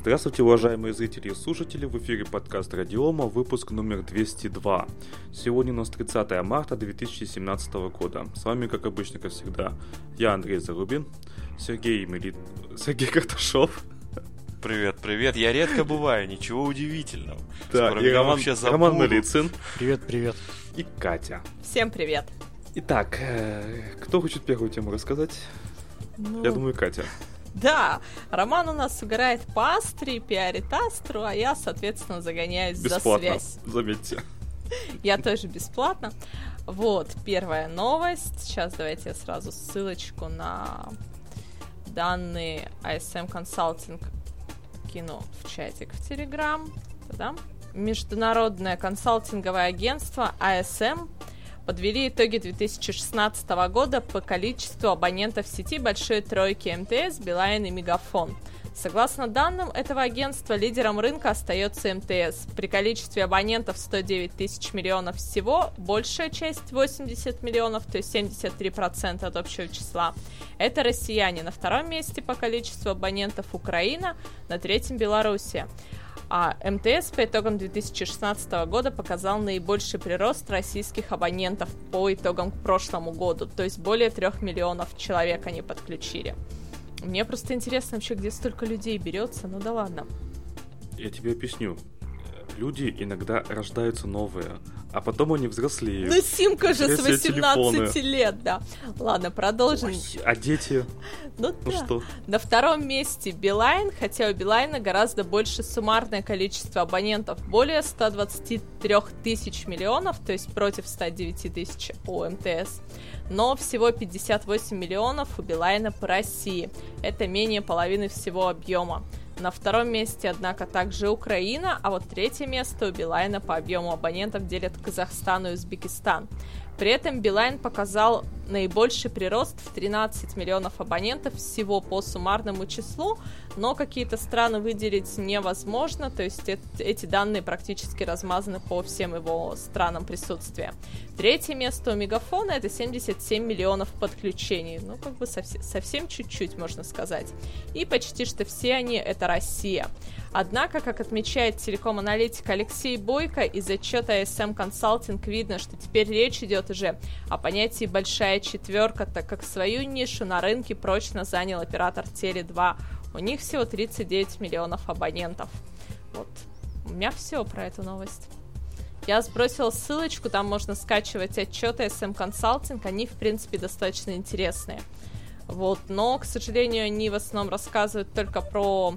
Здравствуйте, уважаемые зрители и слушатели, в эфире подкаст Радиома, выпуск номер 202. Сегодня у нас 30 марта 2017 года. С вами, как обычно, как всегда, я Андрей Зарубин, Сергей Мелит... Сергей Карташов. Привет, привет. Я редко бываю, ничего удивительного. Да, Скоро и меня Роман, вообще забудут. Роман Малицын Привет, привет. и Катя. Всем привет. Итак, э, кто хочет первую тему рассказать? Ну, Я думаю, Катя. Да, Роман у нас угорает по Астре, пиарит Астру, а я, соответственно, загоняюсь Бесплатно, за связь. заметьте. Я тоже бесплатно. Вот, первая новость. Сейчас давайте я сразу ссылочку на данные ASM Consulting кину в чатик в Телеграм. Международное консалтинговое агентство ASM подвели итоги 2016 года по количеству абонентов сети большой тройки МТС, Билайн и Мегафон. Согласно данным этого агентства, лидером рынка остается МТС. При количестве абонентов 109 тысяч миллионов всего, большая часть 80 миллионов, то есть 73% от общего числа, это россияне. На втором месте по количеству абонентов Украина, на третьем Белоруссия. А МТС по итогам 2016 года показал наибольший прирост российских абонентов по итогам к прошлому году, то есть более 3 миллионов человек они подключили. Мне просто интересно вообще, где столько людей берется, ну да ладно. Я тебе объясню. Люди иногда рождаются новые, а потом они взрослеют. Ну симка же с Если 18 телефоны. лет, да. Ладно, продолжим. Ой, а дети? Ну, Ну да. что? На втором месте Билайн, хотя у Билайна гораздо больше суммарное количество абонентов, более 123 тысяч миллионов, то есть против 109 тысяч у МТС. Но всего 58 миллионов у Билайна по России. Это менее половины всего объема. На втором месте, однако, также Украина, а вот третье место у Билайна по объему абонентов делят Казахстан и Узбекистан. При этом Билайн показал наибольший прирост в 13 миллионов абонентов всего по суммарному числу, но какие-то страны выделить невозможно, то есть эт- эти данные практически размазаны по всем его странам присутствия. Третье место у Мегафона это 77 миллионов подключений, ну как бы совсем, совсем чуть-чуть можно сказать. И почти что все они это Россия. Однако, как отмечает телеком-аналитик Алексей Бойко, из отчета ASM Consulting видно, что теперь речь идет уже о понятии «большая четверка», так как свою нишу на рынке прочно занял оператор Теле2. У них всего 39 миллионов абонентов. Вот. У меня все про эту новость. Я сбросила ссылочку, там можно скачивать отчеты SM Consulting, они, в принципе, достаточно интересные. Вот, но, к сожалению, они в основном рассказывают только про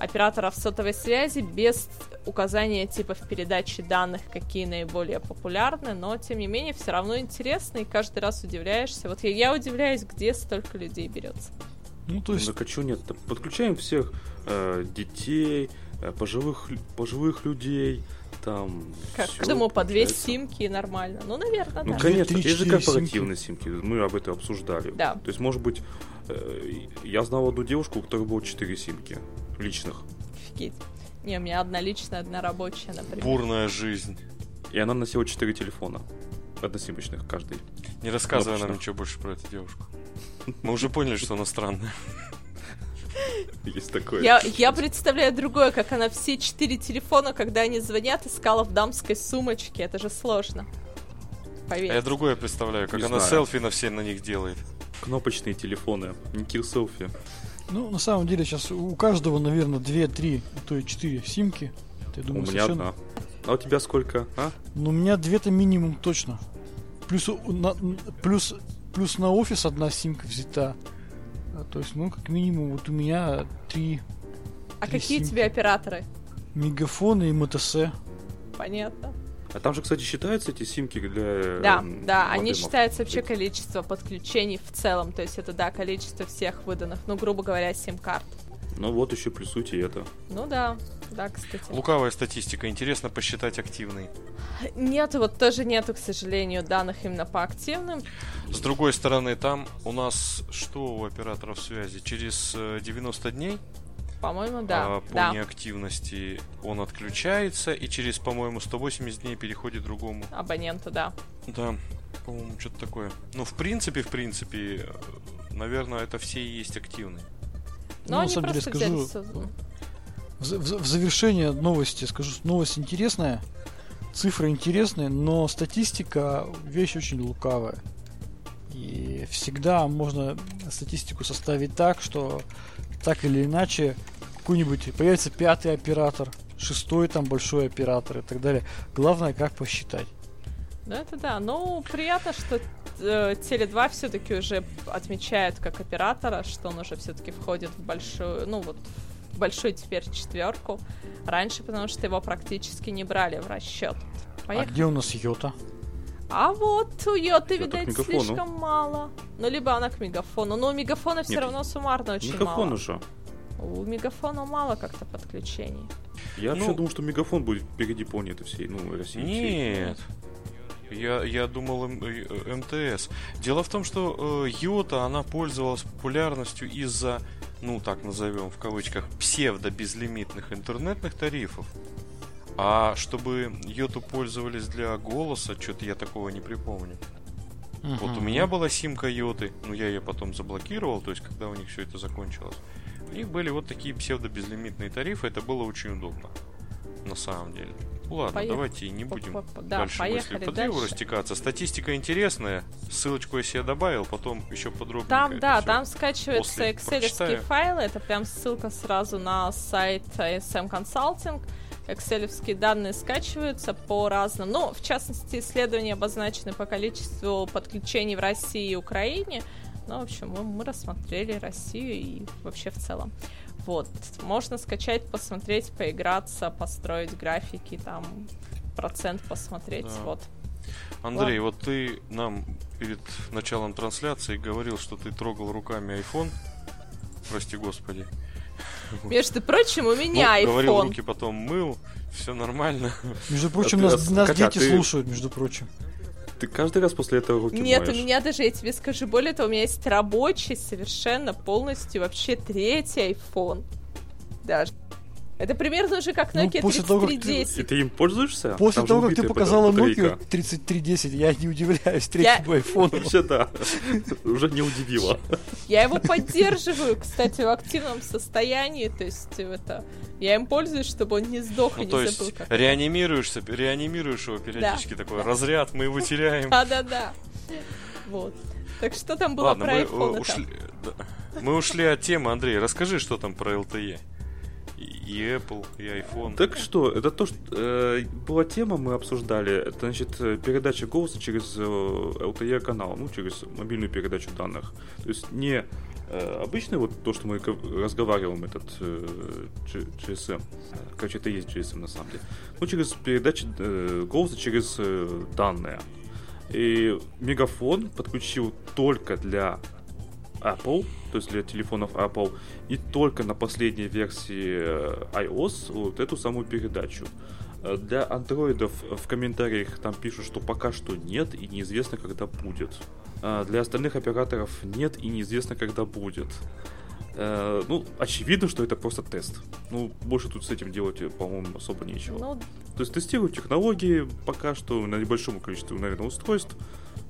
операторов сотовой связи без указания типов передачи данных, какие наиболее популярны, но тем не менее все равно интересно и каждый раз удивляешься. Вот я, я удивляюсь, где столько людей берется. Ну, то есть, Ну, так а чё нет? Подключаем всех э, детей, э, пожилых, пожилых людей, там... Как каждому по две симки нормально. Ну, наверное, Ну, да. конечно, есть же четыре корпоративные симки. Мы об этом обсуждали. Да. То есть, может быть, э, я знал одну девушку, у которой было 4 симки личных. Офигеть. Не, у меня одна личная, одна рабочая, например. Бурная жизнь. И она носила 4 телефона. Односимочных каждый. Не рассказывай нам ничего больше про эту девушку. Мы уже поняли, что она странная. Есть такое. Я, я представляю другое, как она все четыре телефона, когда они звонят, искала в дамской сумочке. Это же сложно. А Поверь. я другое представляю, как Не она знаю. селфи на все на них делает. Кнопочные телефоны. Не кир селфи. ну, на самом деле, сейчас у каждого, наверное, 2-3, а то и 4 симки. Это, я У меня совершенно- одна. А у тебя сколько, а? Ну, у меня две-то минимум точно. Плюс, на, плюс, плюс на офис одна симка взята. А, то есть, ну, как минимум, вот у меня три а три какие тебе операторы? мегафона и МТС. Понятно. А там же, кстати, считаются эти симки для... Да, м, да, они модемов? считаются вообще количество подключений в целом. То есть это, да, количество всех выданных, ну, грубо говоря, сим-карт. Ну вот еще плюсуйте это. Ну да, да, кстати. Лукавая статистика. Интересно посчитать активный. Нету, вот тоже нету, к сожалению, данных именно по активным. С другой стороны, там у нас что у операторов связи? Через э, 90 дней По-моему, да. а, по да. неактивности он отключается и через, по-моему, 180 дней переходит другому. Абоненту, да. Да, по-моему, что-то такое. Ну, в принципе, в принципе, э, наверное, это все и есть активные. Но Ну, на самом деле скажу. В, в, в завершение новости скажу, новость интересная, цифры интересные, но статистика вещь очень лукавая. И всегда можно статистику составить так, что так или иначе какой-нибудь появится пятый оператор, шестой там большой оператор и так далее. Главное, как посчитать. Ну это да. Ну, приятно, что Теле2 все-таки уже отмечает как оператора, что он уже все-таки входит в большую, ну вот, в большую теперь четверку. Раньше, потому что его практически не брали в расчет. А где у нас Йота? А вот у Йоты, к видать, слишком мало. Ну, либо она к мегафону. Но у мегафона все Нет, равно суммарно очень Мегафон мало. уже. У мегафона мало как-то подключений. Я Ну- вообще думал, что Мегафон будет впереди планеты всей, ну, России. всей. Я, я думал М- э, МТС. Дело в том, что э, Йота, она пользовалась популярностью из-за, ну так назовем в кавычках, псевдо-безлимитных интернетных тарифов. А чтобы Йоту пользовались для голоса, что-то я такого не припомню. Вот у меня была симка Йоты, ну я ее потом заблокировал, то есть когда у них все это закончилось. У них были вот такие псевдо-безлимитные тарифы, это было очень удобно. На самом деле. Ладно, Поехали. давайте не будем да, дальше мысли поехали по древу дальше. растекаться. Статистика интересная. Ссылочку я себе добавил, потом еще подробнее. Там, да, там скачиваются прочитаю. файлы. Это прям ссылка сразу на сайт ASM Consulting. Экселевские данные скачиваются по разным. Ну, в частности, исследования обозначены по количеству подключений в России и Украине. Ну, в общем, мы, мы рассмотрели Россию и вообще в целом. Вот. Можно скачать, посмотреть, поиграться, построить графики, там, процент посмотреть. Да. Вот. Андрей, вот ты нам перед началом трансляции говорил, что ты трогал руками iPhone. Прости господи. Между прочим, у меня Ну, говорил, iPhone. руки потом мыл, все нормально. Между прочим, ты нас, нас Катя, дети ты- слушают, между прочим. Ты каждый раз после этого руки Нет, моешь. у меня даже, я тебе скажу, более того, у меня есть рабочий совершенно полностью вообще третий iPhone. Даже. Это примерно уже как Ну, Nokia после того, как ты- 3310. И ты им пользуешься? После Там же того, как ты показала батарейка. Nokia 3310, я не удивляюсь третьему айфону. Вообще да. Уже не удивило. Я его поддерживаю, кстати, в активном состоянии. То есть это я им пользуюсь, чтобы он не сдох и Ну, не то забыл. есть как. реанимируешься, реанимируешь его периодически такой разряд, мы его теряем. Да-да-да. Вот. Так что там было Ладно, про мы э, iPhone? ушли, да. мы ушли от темы, Андрей. Расскажи, что там про LTE. И, Apple, и iPhone. Так что, это то, что э, была тема, мы обсуждали. Это значит э, передача голоса через э, LTE канал, ну, через мобильную передачу данных. То есть не э, обычный вот то, что мы разговариваем, этот э, GSM. Короче, это и есть GSM на самом деле. Ну, через передачу э, голоса через э, данные. И Мегафон подключил только для Apple, то есть для телефонов Apple, и только на последней версии э, iOS вот эту самую передачу. Э, Для андроидов в комментариях там пишут, что пока что нет и неизвестно, когда будет. А Для остальных операторов нет и неизвестно, когда будет. Э, Ну, очевидно, что это просто тест. Ну, больше тут с этим делать, по-моему, особо нечего. Ну, То есть тестируют технологии пока что на небольшом количестве, наверное, устройств.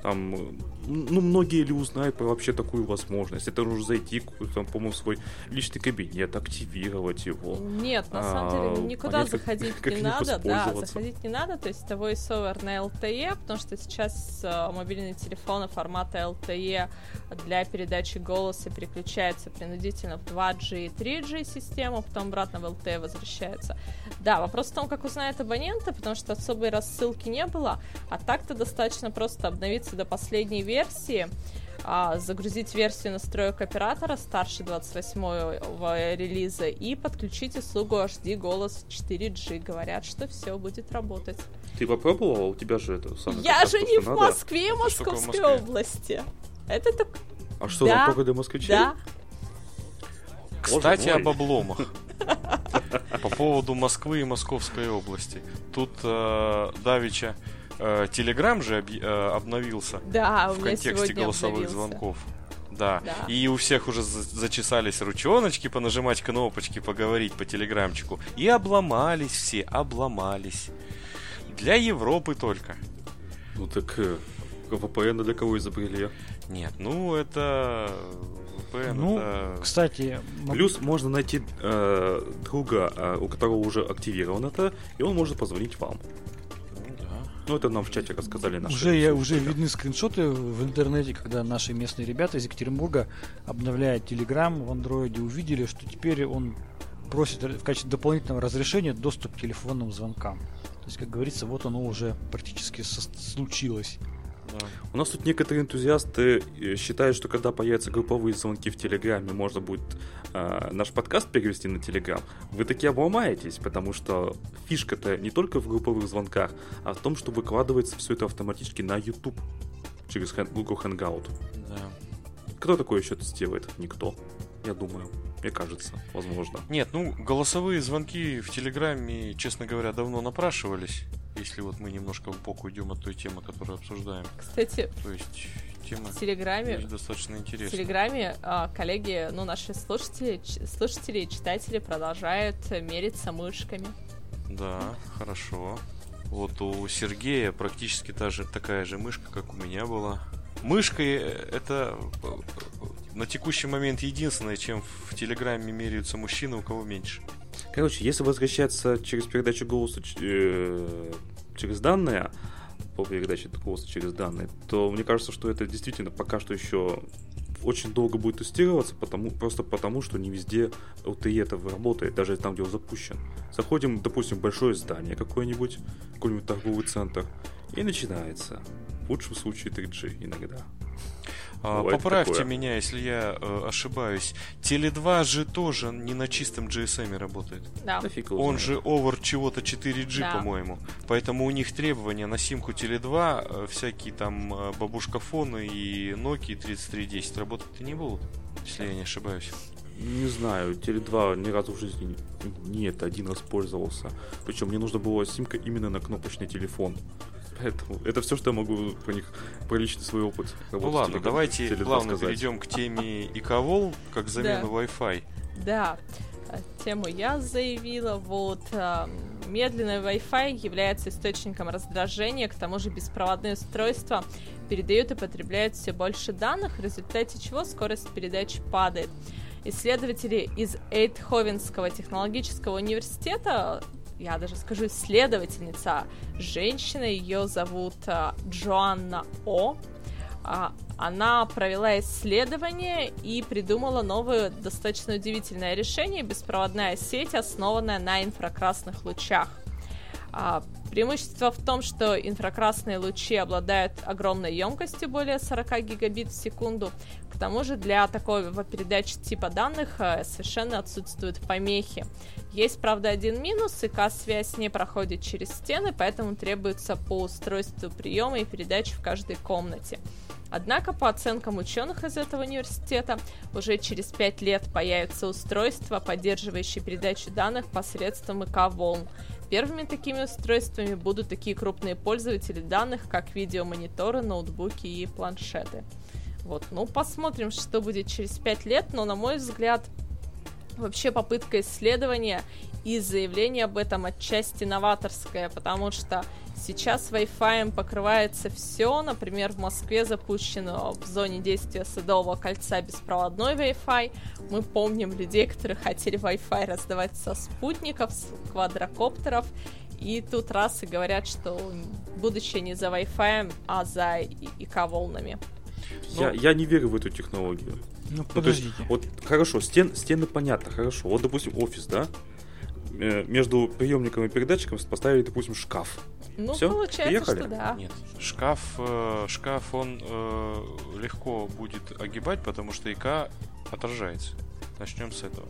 Там, э, ну, многие ли узнают про вообще такую возможность. Это нужно зайти, там, по-моему, в свой личный кабинет, активировать его. Нет, на самом А, деле никуда понять, как- заходить как не им надо, да, заходить не надо, то есть voice over на LTE, потому что сейчас э, мобильные телефоны формата LTE для передачи голоса переключаются принудительно в 2G и 3G систему, потом обратно в LTE возвращаются. Да, вопрос в том, как узнают абоненты, потому что особой рассылки не было, а так-то достаточно просто обновиться до последней версии, а, загрузить версию настроек оператора старше 28 релиза и подключить услугу HD голос 4G. Говорят, что все будет работать. Ты попробовал? У тебя же это самое. Я же не в надо. Москве, в Московской Москве? области. Это так, А что, Да, там только для москвичей? да. Кстати, об обломах. По поводу Москвы и Московской области. Тут э, Давича э, Телеграм же объ- э, обновился Да, в контексте голосовых обновился. звонков. Да. Да. И у всех уже за- зачесались ручоночки, понажимать кнопочки, поговорить по телеграмчику. И обломались все, обломались. Для Европы только. Ну так, э, VPN для кого изобрели? Нет, ну это VPN Ну, это... кстати, могу- Плюс можно найти э, друга, э, у которого уже активирован это, и он может позвонить вам. Ну это нам в чате рассказали наши уже, я, уже видны скриншоты в интернете, когда наши местные ребята из Екатеринбурга, обновляя Telegram в андроиде, увидели, что теперь он просит в качестве дополнительного разрешения доступ к телефонным звонкам. То есть, как говорится, вот оно уже практически случилось. Да. У нас тут некоторые энтузиасты э, считают, что когда появятся групповые звонки в Телеграме, можно будет э, наш подкаст перевести на Телеграм. Вы таки обломаетесь, потому что фишка-то не только в групповых звонках, а в том, что выкладывается все это автоматически на YouTube через Google Hangout. да. Кто такое еще это сделает? Никто. Я думаю. Мне кажется, возможно. Нет, ну, голосовые звонки в Телеграме, честно говоря, давно напрашивались. Если вот мы немножко в бок уйдем от той темы, которую обсуждаем. Кстати, То есть тема в Телеграме достаточно В интересная. Телеграме а, коллеги, ну, наши слушатели, ч- слушатели и читатели продолжают мериться мышками. Да, хорошо. Вот у Сергея практически та же такая же мышка, как у меня была. Мышкой это э, на текущий момент единственное, чем в Телеграме меряются мужчины, у кого меньше. Короче, если возвращаться через передачу голоса э, через данные, по передаче голоса через данные, то мне кажется, что это действительно пока что еще очень долго будет тестироваться, потому, просто потому, что не везде LTE это работает, даже там, где он запущен. Заходим, допустим, в большое здание какое-нибудь, какой-нибудь торговый центр, и начинается. В лучшем случае 3G иногда. А, Бывает поправьте такое. меня, если я э, ошибаюсь. Теле2 же тоже не на чистом GSM работает. Да. Он же over чего-то 4G, Да. по-моему. Поэтому у них требования на симку Теле2, э, всякие там э, бабушкафоны и Nokia 3310 работать не будут, если я не ошибаюсь. Не знаю, Теле2 ни разу в жизни нет, один раз пользовался. Причем мне нужно было симка именно на кнопочный телефон. Поэтому это все, что я могу про них, про личный свой опыт. Ну ладно, Теле2 давайте Теле2 плавно сказать. перейдем к теме ИКВОЛ как замена Да. Wi-Fi. Да, тему я заявила. Вот э, медленный Wi-Fi является источником раздражения, к тому же беспроводные устройства передают и потребляют все больше данных, в результате чего скорость передачи падает. Исследователи из Эйтховенского технологического университета, я даже скажу исследовательница, женщина, ее зовут э, Джоанна О, а, Она провела исследование и придумала новое, достаточно удивительное решение беспроводная сеть, основанная на инфракрасных лучах. А, преимущество в том, что инфракрасные лучи обладают огромной емкостью, более 40 гигабит в секунду. К тому же для такого передачи типа данных э, совершенно отсутствуют помехи. Есть, правда, один минус, ИК-связь не проходит через стены, поэтому требуется по устройству приема и передачи в каждой комнате. Однако, по оценкам ученых из этого университета, уже через 5 лет появятся устройства, поддерживающие передачу данных посредством ИК-волн. Первыми такими устройствами будут такие крупные пользователи данных, как видеомониторы, ноутбуки и планшеты. Вот, ну посмотрим, что будет через 5 лет, но на мой взгляд, вообще попытка исследования и заявление об этом отчасти новаторское, потому что сейчас Wi-Fi покрывается все. Например, в Москве запущено в зоне действия Садового кольца беспроводной Wi-Fi. Мы помним людей, которые хотели Wi-Fi раздавать со спутников, с квадрокоптеров. И тут раз и говорят, что будущее не за Wi-Fi, а за ИК-волнами. Я, я не верю в эту технологию. Ну, Ну, то есть, подождите. вот хорошо, стен, стены понятно, хорошо. Вот, допустим, офис, да? Э, Между приемником и передатчиком поставили, допустим, шкаф. Ну, Всё? получается, Приехали? что да. Нет, шкаф, э, шкаф он э, легко будет огибать, потому что ИК отражается. Начнем с этого.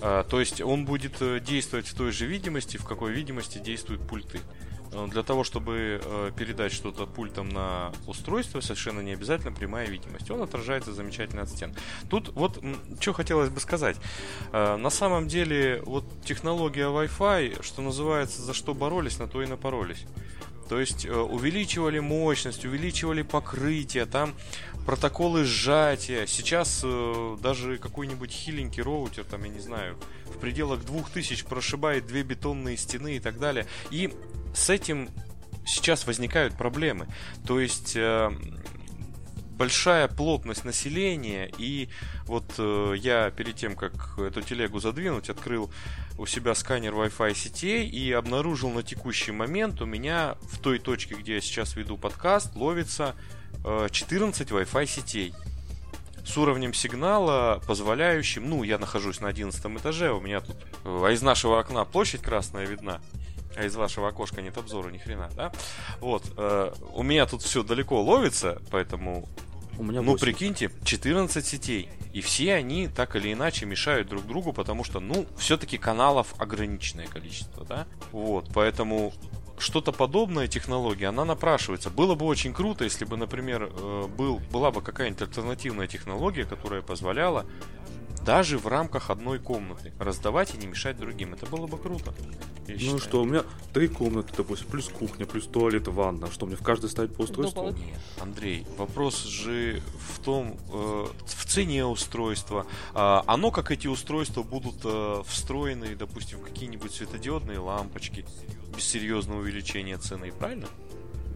А, то есть он будет э, действовать в той же видимости, в какой видимости действуют пульты. Э, Для того, чтобы э, передать что-то пультом на устройство, совершенно не обязательно прямая видимость. Он отражается замечательно от стен. Тут вот что хотелось бы сказать. Э, На самом деле, вот технология Wi-Fi, что называется, за что боролись, на то и напоролись. То есть увеличивали мощность, увеличивали покрытие, там протоколы сжатия. Сейчас э, даже какой-нибудь хиленький роутер, там, я не знаю, в пределах 2000 прошибает две бетонные стены и так далее. И с этим сейчас возникают проблемы. То есть э, большая плотность населения, и вот э, я перед тем, как эту телегу задвинуть, открыл у себя сканер Wi-Fi сетей и обнаружил на текущий момент у меня в той точке, где я сейчас веду подкаст, ловится 14 Wi-Fi сетей с уровнем сигнала, позволяющим, ну, я нахожусь на 11 этаже, у меня тут, э, а из нашего окна площадь красная видна, а из вашего окошка нет обзора ни хрена, да? Вот, э, у меня тут все далеко ловится, поэтому У меня ну, 8. прикиньте, 14 сетей. И все они так или иначе мешают друг другу, потому что, ну, все-таки каналов ограниченное количество, да? Вот, поэтому что-то подобное технология, она напрашивается. Было бы очень круто, если бы, например, э, был, была бы какая-нибудь альтернативная технология, которая позволяла даже в рамках одной комнаты раздавать и не мешать другим. Это было бы круто. я Ну считаю. что, у меня три комнаты, допустим, плюс кухня, плюс туалет, ванна. Что, мне в каждой ставить по устройству? Андрей, вопрос же в том, э, в цене устройства. А, оно, как эти устройства, будут э, встроены, допустим, в какие-нибудь светодиодные лампочки без серьезного увеличения цены, правильно?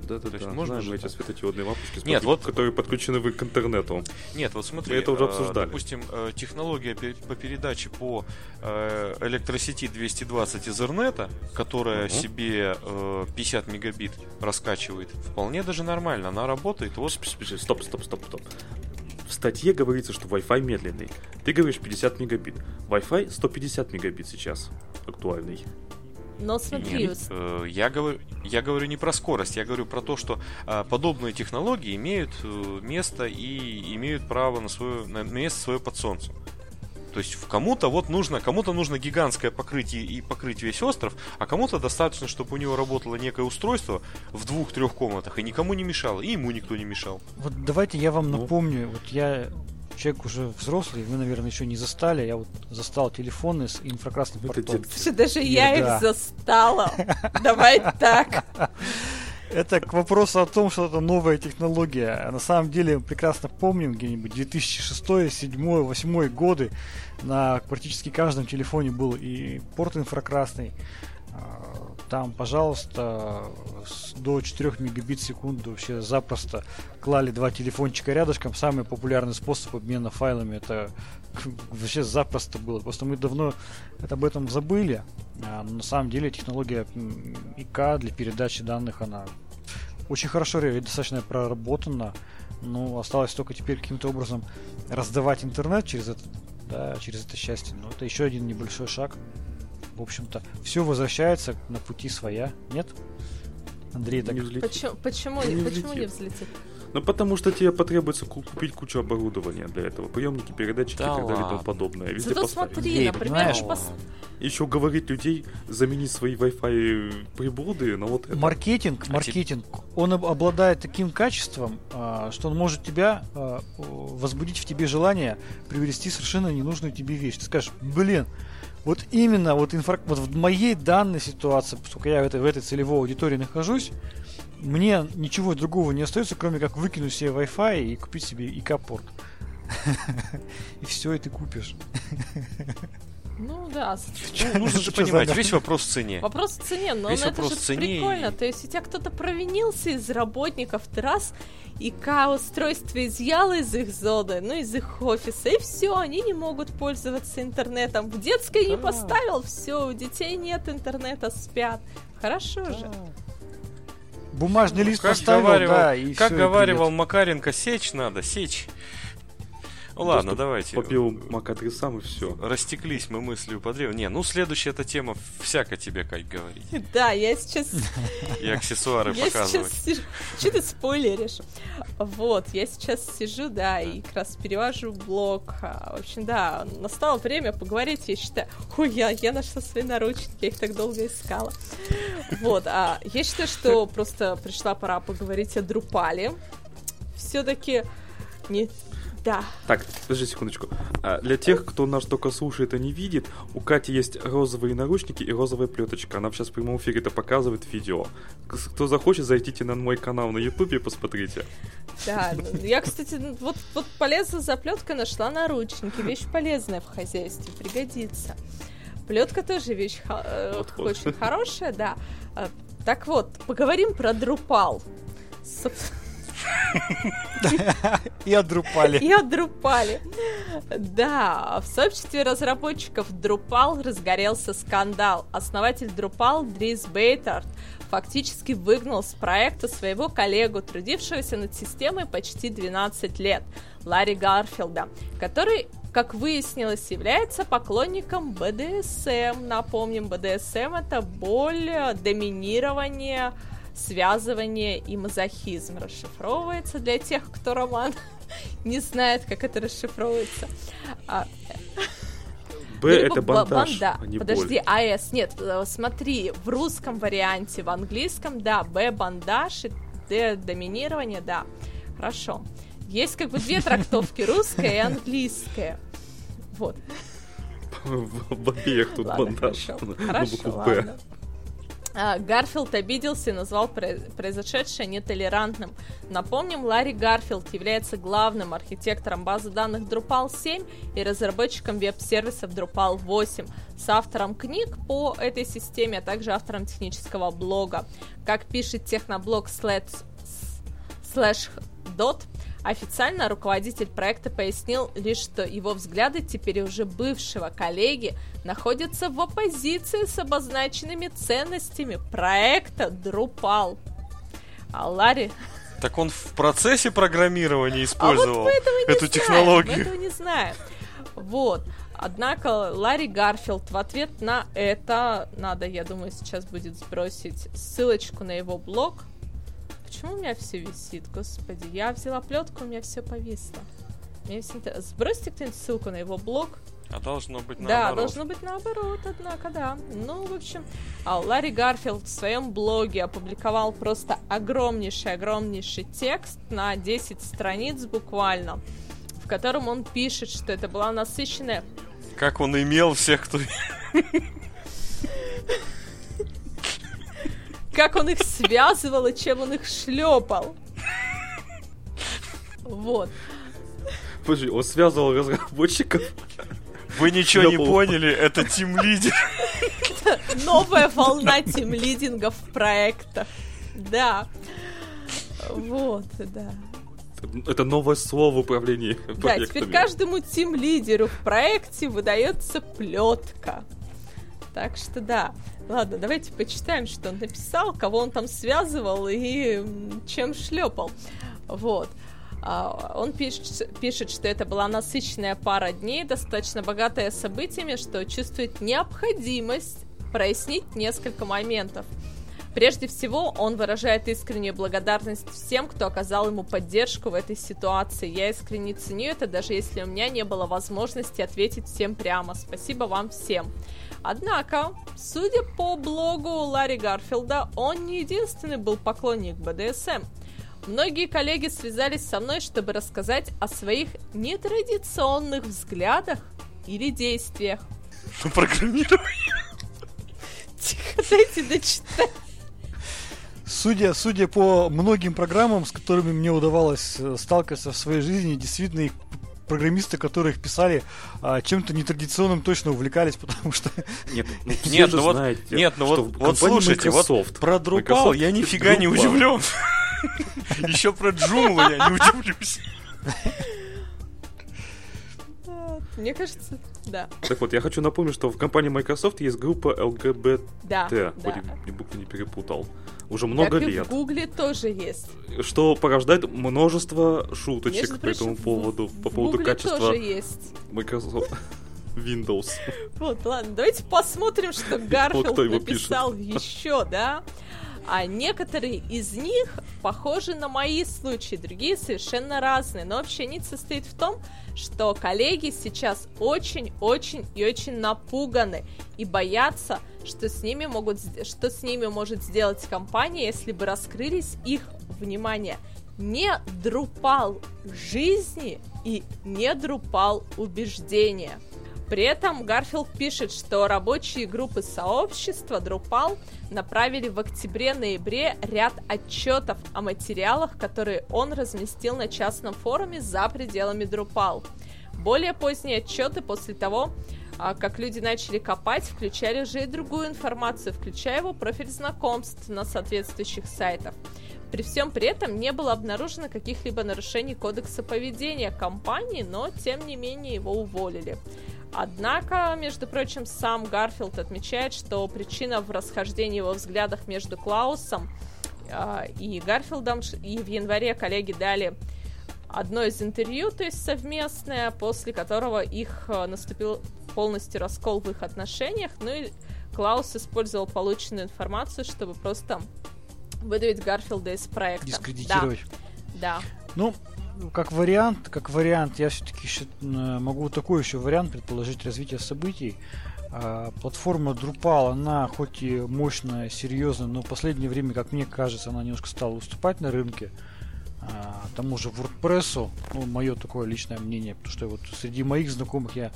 Да, да, То есть да. можно Знаем же эти светодиодные лампочки, с Нет, вот- которые подключены вы к интернету. Нет, вот смотри, Мы это уже э, обсуждали. допустим, э, технология по передаче по э, электросети 220 Ethernet, которая Мгм. себе э, 50 мегабит раскачивает, вполне даже нормально. Она работает. Вот Стоп, стоп, стоп, стоп. В статье говорится, что Wi-Fi медленный. Ты говоришь 50 мегабит. Wi-Fi 150 мегабит сейчас актуальный. Но смотри, Нет, э, я говорю, я говорю не про скорость, я говорю про то, что э, подобные технологии имеют э, место и имеют право на свое на место свое под солнцем. То есть кому-то вот нужно, кому-то нужно гигантское покрытие и покрыть весь остров, а кому-то достаточно, чтобы у него работало некое устройство в двух-трех комнатах и никому не мешало, и ему никто не мешал. Вот давайте я вам Ну. напомню, вот я человек уже взрослый, вы, наверное, еще не застали, я вот застал телефоны с инфракрасным Это портом. Слушай, даже я Да. их застала. Давай так. Это к вопросу о том, что это новая технология. А На самом деле, мы прекрасно помним, где-нибудь 2006, 2007, 2008 годы на практически каждом телефоне был и порт инфракрасный. Там, пожалуйста, до 4 мегабит в секунду вообще запросто клали два телефончика рядышком. Самый популярный способ обмена файлами это вообще запросто было. Просто мы давно об этом забыли. А, но на самом деле технология ИК для передачи данных, она очень хорошо ре- достаточно проработана. Ну, осталось только теперь каким-то образом раздавать интернет через это, да, через это счастье. Но это еще один небольшой шаг. В общем-то, все возвращается на пути своя. Нет? Андрей, так Не взлетит. Почему, почему, Не почему не взлетит. взлетит? Ну потому что тебе потребуется ку- купить кучу оборудования для этого. Приемники, передатчики Да и так далее и тому подобное. Везде Зато поставить. смотри, Ей, например, пос- Еще говорить людей заменить свои Wi-Fi приблуды на вот это. маркетинг, А маркетинг, он об- обладает таким качеством, а, что он может тебя а, возбудить в тебе желание приобрести совершенно ненужную тебе вещь. Ты скажешь, блин, вот именно вот, инфра... вот в моей данной ситуации, поскольку я в этой, в этой целевой аудитории нахожусь, мне ничего другого не остается, кроме как выкинуть себе Wi-Fi и купить себе ИК-порт. И все, и ты купишь. Ну да, Ну, нужно же понимать, за- весь вопрос в цене. Вопрос в цене, но Весь ну, это же цене прикольно. и- То есть у тебя кто-то провинился из работников, ты раз ИК-устройство изъял из их зоны, ну, из их офиса, и все, они не могут пользоваться интернетом. В детской не Да. поставил, все, у детей нет интернета, спят. Хорошо же. Бумажный лист Как поставил, говаривал, да, и как всё, и говаривал. Макаренко, сечь надо, сечь. Ну ладно, Просто давайте. Попил мак-адресам и все. Растеклись мы мыслью по древу. Не, ну следующая эта тема всяко тебе, Кать, говорить. Да, я сейчас И аксессуары Я показывать. сижу... Че ты спойлеришь? Вот, я сейчас сижу, да, и как раз перевожу блог. А, В общем, да, настало время поговорить, я считаю... Ой, я, я нашла свои наручники, я их так долго искала. Вот, а я считаю, что просто пришла пора поговорить о Друпале. Все-таки не... Да, Так, подожди секундочку. А, для тех, кто нас только слушает и не видит, у Кати есть розовые наручники и розовая плеточка. Она сейчас в прямом эфире это показывает в видео. Кто захочет, зайдите на мой канал на ютубе и посмотрите. да. Ну, Я, кстати, ну, вот, вот полезла заплетка, нашла наручники. Вещь полезная в хозяйстве, пригодится. Плетка тоже вещь э, Вот, вот. очень хорошая, да. А, Так вот, поговорим про Drupal. Собственно, И отдрупали. И от Drupal. Да, в сообществе разработчиков Drupal разгорелся скандал. Основатель Drupal Дрис Бейтард фактически выгнал с проекта своего коллегу, трудившегося над системой почти 12 лет, Ларри Гарфилда, который как выяснилось, является поклонником БДСМ. Напомним, БДСМ это боль, доминирование, связывание и мазохизм. Расшифровывается для тех, кто роман не знает, как это расшифровывается. А, Б ну, это ба- бандаж, банда. а не Подожди, боль. АС, нет, э, смотри, в русском варианте, в английском, да, Б бандаж и Д доминирование, да. Хорошо. Есть как бы две трактовки, русская и английская. Вот. В обеих тут бандаж. хорошо. ладно. А, Гарфилд обиделся и назвал про- произошедшее нетолерантным. Напомним, Ларри Гарфилд является главным архитектором базы данных Drupal 7 и разработчиком веб-сервисов Drupal 8, с автором книг по этой системе, а также автором технического блога. Как пишет техноблог slash, slash dot, Официально руководитель проекта пояснил лишь, что его взгляды теперь уже бывшего коллеги находятся в оппозиции с обозначенными ценностями проекта Drupal. А Ларри... Так он в процессе программирования А вот использовал этого не эту знаем, технологию. Мы этого не знаем. Вот. Однако Ларри Гарфилд в ответ на это, надо, я думаю, сейчас будет сбросить ссылочку на его блог. Почему у меня все висит, господи? Я взяла плетку, у меня все повисло. Мне это- Сбросьте кто-нибудь ссылку на его блог. А должно быть Да, наоборот. должно быть наоборот, однако, да. Ну, в общем, а Ларри Гарфилд в своем блоге опубликовал просто огромнейший-огромнейший текст на 10 страниц буквально, в котором он пишет, что это была насыщенная Как он имел всех, кто... как он их связывал и чем он их шлепал. Вот. Подожди, он связывал разработчиков. Вы ничего не поняли, это тим лидер. Новая волна тимлидингов в проектах. Да. Вот, да. Это новое слово в управлении Да, проектами. теперь каждому тим-лидеру в проекте выдается плетка. Так что да. Ладно, давайте почитаем, что он написал, кого он там связывал и чем шлепал. Вот. А, Он пишет, пишет, что это была насыщенная пара дней, достаточно богатая событиями, что чувствует необходимость прояснить несколько моментов. Прежде всего, он выражает искреннюю благодарность всем, кто оказал ему поддержку в этой ситуации. Я искренне ценю это, даже если у меня не было возможности ответить всем прямо. Спасибо вам всем. Однако, судя по блогу Ларри Гарфилда, он не единственный был поклонник БДСМ. Многие коллеги связались со мной, чтобы рассказать о своих нетрадиционных взглядах или действиях. Ну, программирование. Тихо, дайте дочитать. Судя, судя по многим программам, с которыми мне удавалось э, сталкиваться в своей жизни, действительно их программисты, которые их писали, а, чем-то нетрадиционным точно увлекались, потому что Нет, ну, все Нет, ну вот- нет, ну вот- вот слушайте, вот Про Drupal я нифига не удивлен. Еще про Joomla я не удивлюсь. Мне кажется, да. Так вот, я хочу напомнить, что в компании Microsoft есть группа ЛГБТ. Да, да. Буквы не перепутал. Уже много как лет. в Гугле тоже есть. Что порождает множество шуточек Между по этому прочим, в- поводу. в По поводу Гугле качества тоже есть. Microsoft Windows. Вот, ладно, давайте посмотрим, что Гарфилд написал еще, да? А некоторые из них похожи на мои случаи, другие совершенно разные. Но общая нить состоит в том, что коллеги сейчас очень-очень и очень напуганы и боятся, что с ними могут, что с ними может сделать компания, если бы раскрылись их, внимание, не друпал жизни и не друпал убеждения. При этом Гарфилд пишет, что рабочие группы сообщества Drupal направили в октябре-ноябре ряд отчетов о материалах, которые он разместил на частном форуме за пределами Drupal. Более поздние отчеты после того, а как люди начали копать, включали уже и другую информацию, включая его профиль знакомств на соответствующих сайтах. При всем при этом не было обнаружено каких-либо нарушений кодекса поведения компании, но тем не менее его уволили. Однако, между прочим, сам Гарфилд отмечает, что причина в расхождении его взглядах между Клаусом э, и Гарфилдом, и в январе коллеги дали одно из интервью, то есть совместное, после которого их э, наступил полностью раскол в их отношениях, ну и Клаус использовал полученную информацию, чтобы просто выдавить Гарфилда из проекта. Дискредитировать. Да. да. Ну, как вариант, как вариант, я все-таки могу такой еще вариант предположить развитие событий. А, платформа Drupal, она хоть и мощная, серьезная, но в последнее время, как мне кажется, она немножко стала уступать на рынке. А, тому же WordPress, ну, мое такое личное мнение, потому что вот среди моих знакомых я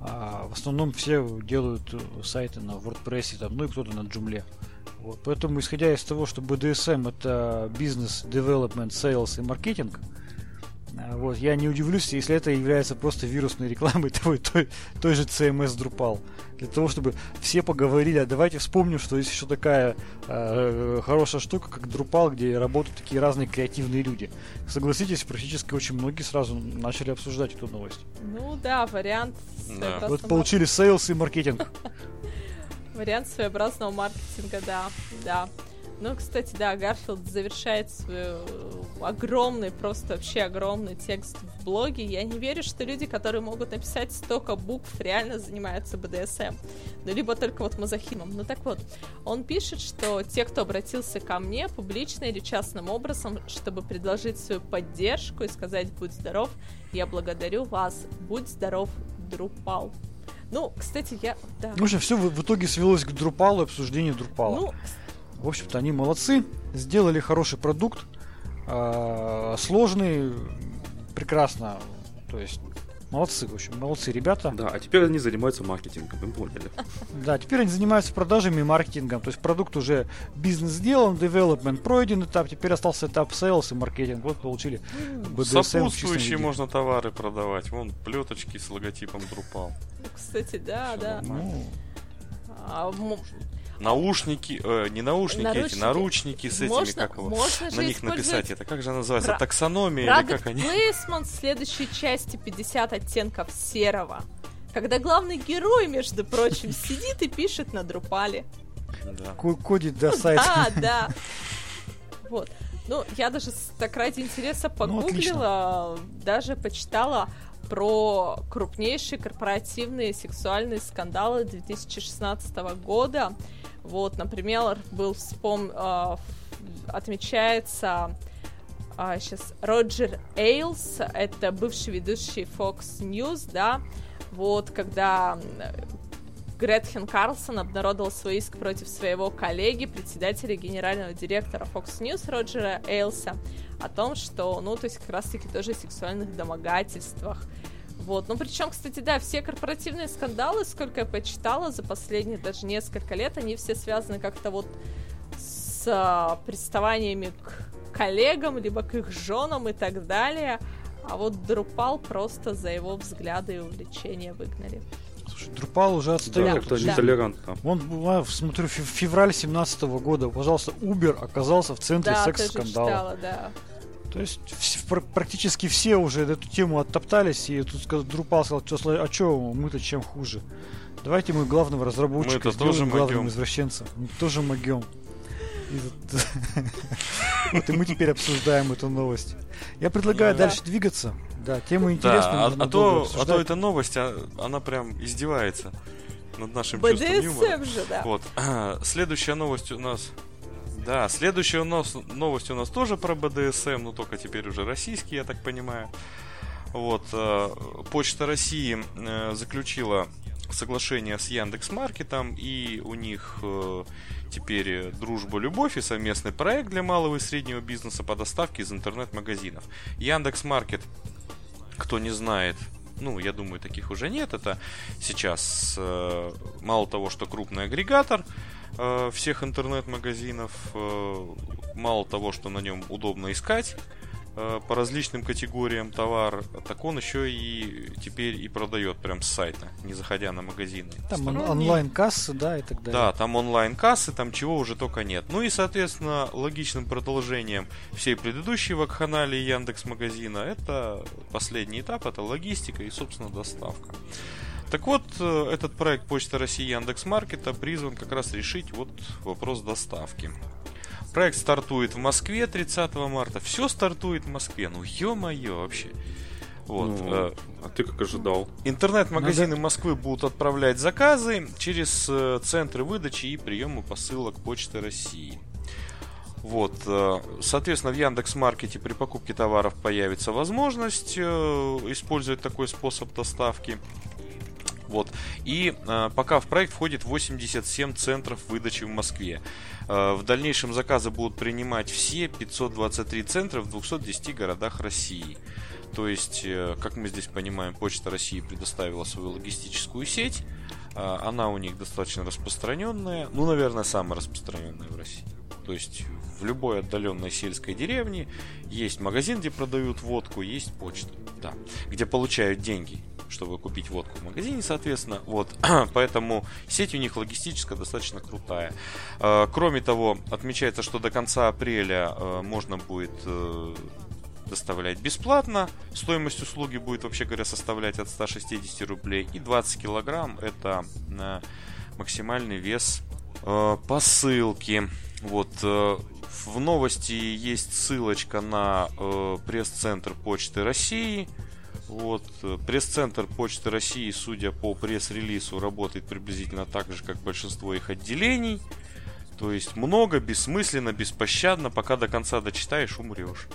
а, в основном все делают сайты на WordPress, там, ну и кто-то на Joomla. Вот. Поэтому, исходя из того, что BDSM это бизнес, development, sales и маркетинг, а, вот, я не удивлюсь, если это является просто вирусной рекламой той, той, той же CMS Drupal. Для того, чтобы все поговорили, а давайте вспомним, что есть еще такая э, хорошая штука, как Drupal, где работают такие разные креативные люди. Согласитесь, практически очень многие сразу начали обсуждать эту новость. Ну да, вариант. Да. Вот получили sales и маркетинг. Вариант своеобразного маркетинга, да, да. Ну, кстати, да, Гарфилд завершает свой э, огромный, просто вообще огромный текст в блоге. Я не верю, что люди, которые могут написать столько букв, реально занимаются БДСМ. Ну, либо только вот мазохизмом. Ну, так вот, он пишет, что те, кто обратился ко мне публично или частным образом, чтобы предложить свою поддержку и сказать «Будь здоров», я благодарю вас. Будь здоров, Друпал. Ну, кстати, я... Да. Ну, в общем, все в, итоге свелось к Друпалу и обсуждению Друпала. Ну, в общем-то, они молодцы, сделали хороший продукт, э, сложный, прекрасно, то есть молодцы, в общем, молодцы ребята. Да, а теперь они занимаются маркетингом, вы поняли. Да, теперь они занимаются продажами и маркетингом, то есть продукт уже бизнес сделан, development пройден этап, теперь остался этап sales и маркетинг, вот получили BDSM Сопутствующие можно товары продавать, вон плеточки с логотипом Drupal. Кстати, да, Все да. Ну, а, наушники, э, не наушники, наручники. эти наручники с можно, этими, как его, можно на них написать это, как же называется, Про... таксономия Product или как они? Placement следующей части 50 оттенков серого, когда главный герой, между прочим, сидит и пишет на Друпале. Да. Кодит до сайта. Да, да. Вот. Ну, я даже так ради интереса ну, погуглила, ну, даже почитала про крупнейшие корпоративные сексуальные скандалы 2016 года. Вот, например, был вспом... Э, отмечается э, сейчас Роджер Эйлс, это бывший ведущий Fox News, да, вот, когда Гретхен Карлсон обнародовал свой иск против своего коллеги, председателя генерального директора Fox News Роджера Эйлса, о том, что, ну, то есть как раз-таки тоже о сексуальных домогательствах. Вот. Ну, причем, кстати, да, все корпоративные скандалы, сколько я почитала за последние даже несколько лет, они все связаны как-то вот с а, приставаниями к коллегам, либо к их женам и так далее. А вот Друпал просто за его взгляды и увлечения выгнали. Слушай, Друпал уже отстает. Да, нетолерантно. Он, а, смотрю, в феврале 17 года, пожалуйста, Uber оказался в центре да, секс-скандала. Читала, да. То есть практически все уже эту тему оттоптались, и тут Друпал сказал, что, а что мы-то чем хуже? Давайте мы главного разработчика мы сделаем тоже главным могем. извращенцем. Мы тоже могем. Вот и мы теперь обсуждаем эту новость. Я предлагаю дальше двигаться. Да, тему интересную. А, а то, а эта новость, а, она прям издевается над нашим чувством юмора. же, да. Вот. Следующая новость у нас да, следующая у нас новость у нас тоже про БДСМ, но только теперь уже российский, я так понимаю. Вот, э, Почта России э, заключила соглашение с Яндекс Маркетом, и у них э, теперь дружба, любовь и совместный проект для малого и среднего бизнеса по доставке из интернет-магазинов. Яндекс Маркет, кто не знает, ну, я думаю, таких уже нет. Это сейчас мало того, что крупный агрегатор, э, всех интернет-магазинов. Э, мало того, что на нем удобно искать э, по различным категориям товар, так он еще и теперь и продает прям с сайта, не заходя на магазины. Там он, онлайн-кассы, да, и так далее. Да, там онлайн-кассы, там чего уже только нет. Ну и, соответственно, логичным продолжением всей предыдущей вакханалии Яндекс магазина это последний этап, это логистика и, собственно, доставка. Так вот, э, этот проект Почта России Яндекс Маркета призван как раз решить вот вопрос доставки. Проект стартует в Москве 30 марта. Все стартует в Москве. Ну, ё-моё, вообще. Вот. Ну, э, а ты как ожидал? Интернет-магазины Надо... Москвы будут отправлять заказы через э, центры выдачи и приема посылок Почты России. Вот, э, соответственно, в Яндекс Маркете при покупке товаров появится возможность э, использовать такой способ доставки. Вот. И э, пока в проект входит 87 центров выдачи в Москве. Э, в дальнейшем заказы будут принимать все 523 центра в 210 городах России. То есть, э, как мы здесь понимаем, Почта России предоставила свою логистическую сеть. Э, она у них достаточно распространенная. Ну, наверное, самая распространенная в России. То есть в любой отдаленной сельской деревне есть магазин, где продают водку, есть почта, да, где получают деньги чтобы купить водку в магазине, соответственно. Вот, поэтому сеть у них логистическая достаточно крутая. Э, кроме того, отмечается, что до конца апреля э, можно будет э, доставлять бесплатно. Стоимость услуги будет, вообще говоря, составлять от 160 рублей. И 20 килограмм это максимальный вес посылки. Вот в новости есть ссылочка на пресс-центр Почты России. Вот. Э, пресс-центр Почты России, судя по пресс-релизу, работает приблизительно так же, как большинство их отделений. То есть много, бессмысленно, беспощадно, пока до конца дочитаешь, умрешь.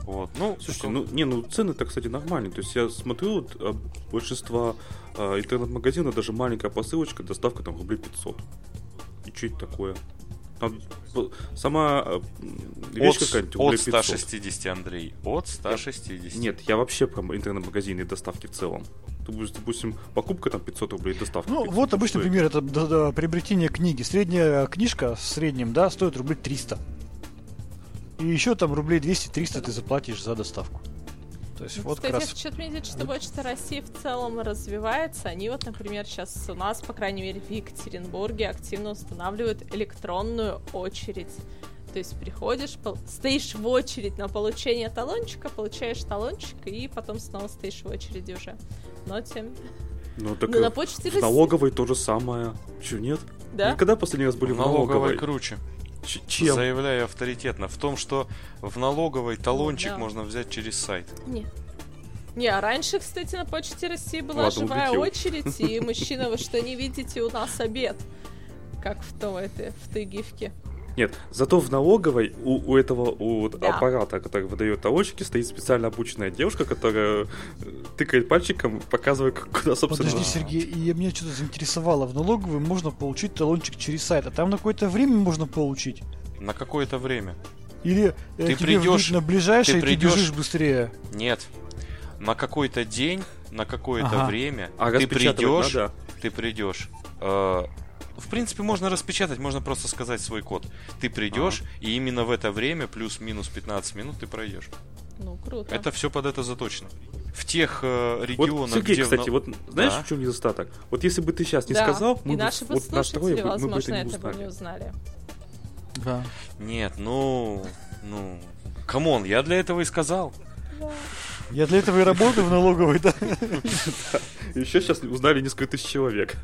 Вот, ну, Слушайте, ну, не, ну цены-то, кстати, нормальные. То есть я смотрю, вот, а, большинство а, интернет-магазинов, даже маленькая посылочка, доставка там рублей 500. И что это такое? Там сама э, вещь какая-нибудь От 160, Андрей. От 160. Нет, я вообще про интернет-магазины и доставки в целом. Допустим, покупка там 500 рублей, доставка. Ну, вот обычный стоит. пример, это да, да, приобретение книги. Средняя книжка в среднем, да, стоит рублей 300. И еще там рублей 200-300 ты заплатишь за доставку. То есть, вот Кстати, раз... я хочу отметить, что Почта России в целом развивается. Они вот, например, сейчас у нас, по крайней мере, в Екатеринбурге активно устанавливают электронную очередь. То есть приходишь, стоишь в очередь на получение талончика, получаешь талончик, и потом снова стоишь в очереди уже. Но тем... Ну, так Но на почте в налоговой то же самое. Че, нет? Да? Никогда последний раз были в, в налоговой? налоговой круче. Чем? Заявляю авторитетно. В том, что в налоговой талончик да. можно взять через сайт. Нет. Не, а раньше, кстати, на Почте России была Ладно, живая убедил. очередь, и мужчина, вы что не видите, у нас обед. Как в том, это, в той гифке. Нет, зато в налоговой у, у этого у да. аппарата, который выдает талончики, стоит специально обученная девушка, которая э, тыкает пальчиком, показывая, куда, собственно... Подожди, Сергей, и мне что-то заинтересовало. В налоговой можно получить талончик через сайт, а там на какое-то время можно получить? На какое-то время. Или э, ты тебе придешь на ближайшее, ты, придешь... ты бежишь быстрее? Нет. На какой-то день, на какое-то ага. время а ты придешь, надо. ты придешь э, в принципе, можно распечатать, можно просто сказать свой код. Ты придешь, ага. и именно в это время, плюс-минус 15 минут, ты пройдешь. Ну, круто. Это все под это заточено. В тех э, регионах, вот, Сергей, где... кстати, вот знаешь, да? в чем недостаток? Вот если бы ты сейчас не да. сказал, мы и бы, наши вот наш второй, возможно, мы бы это не узнали. Бы не узнали. Да. Нет, ну, ну, come on, я для этого и сказал. Да. Я для этого и работаю в налоговой, да? Еще сейчас узнали несколько тысяч человек.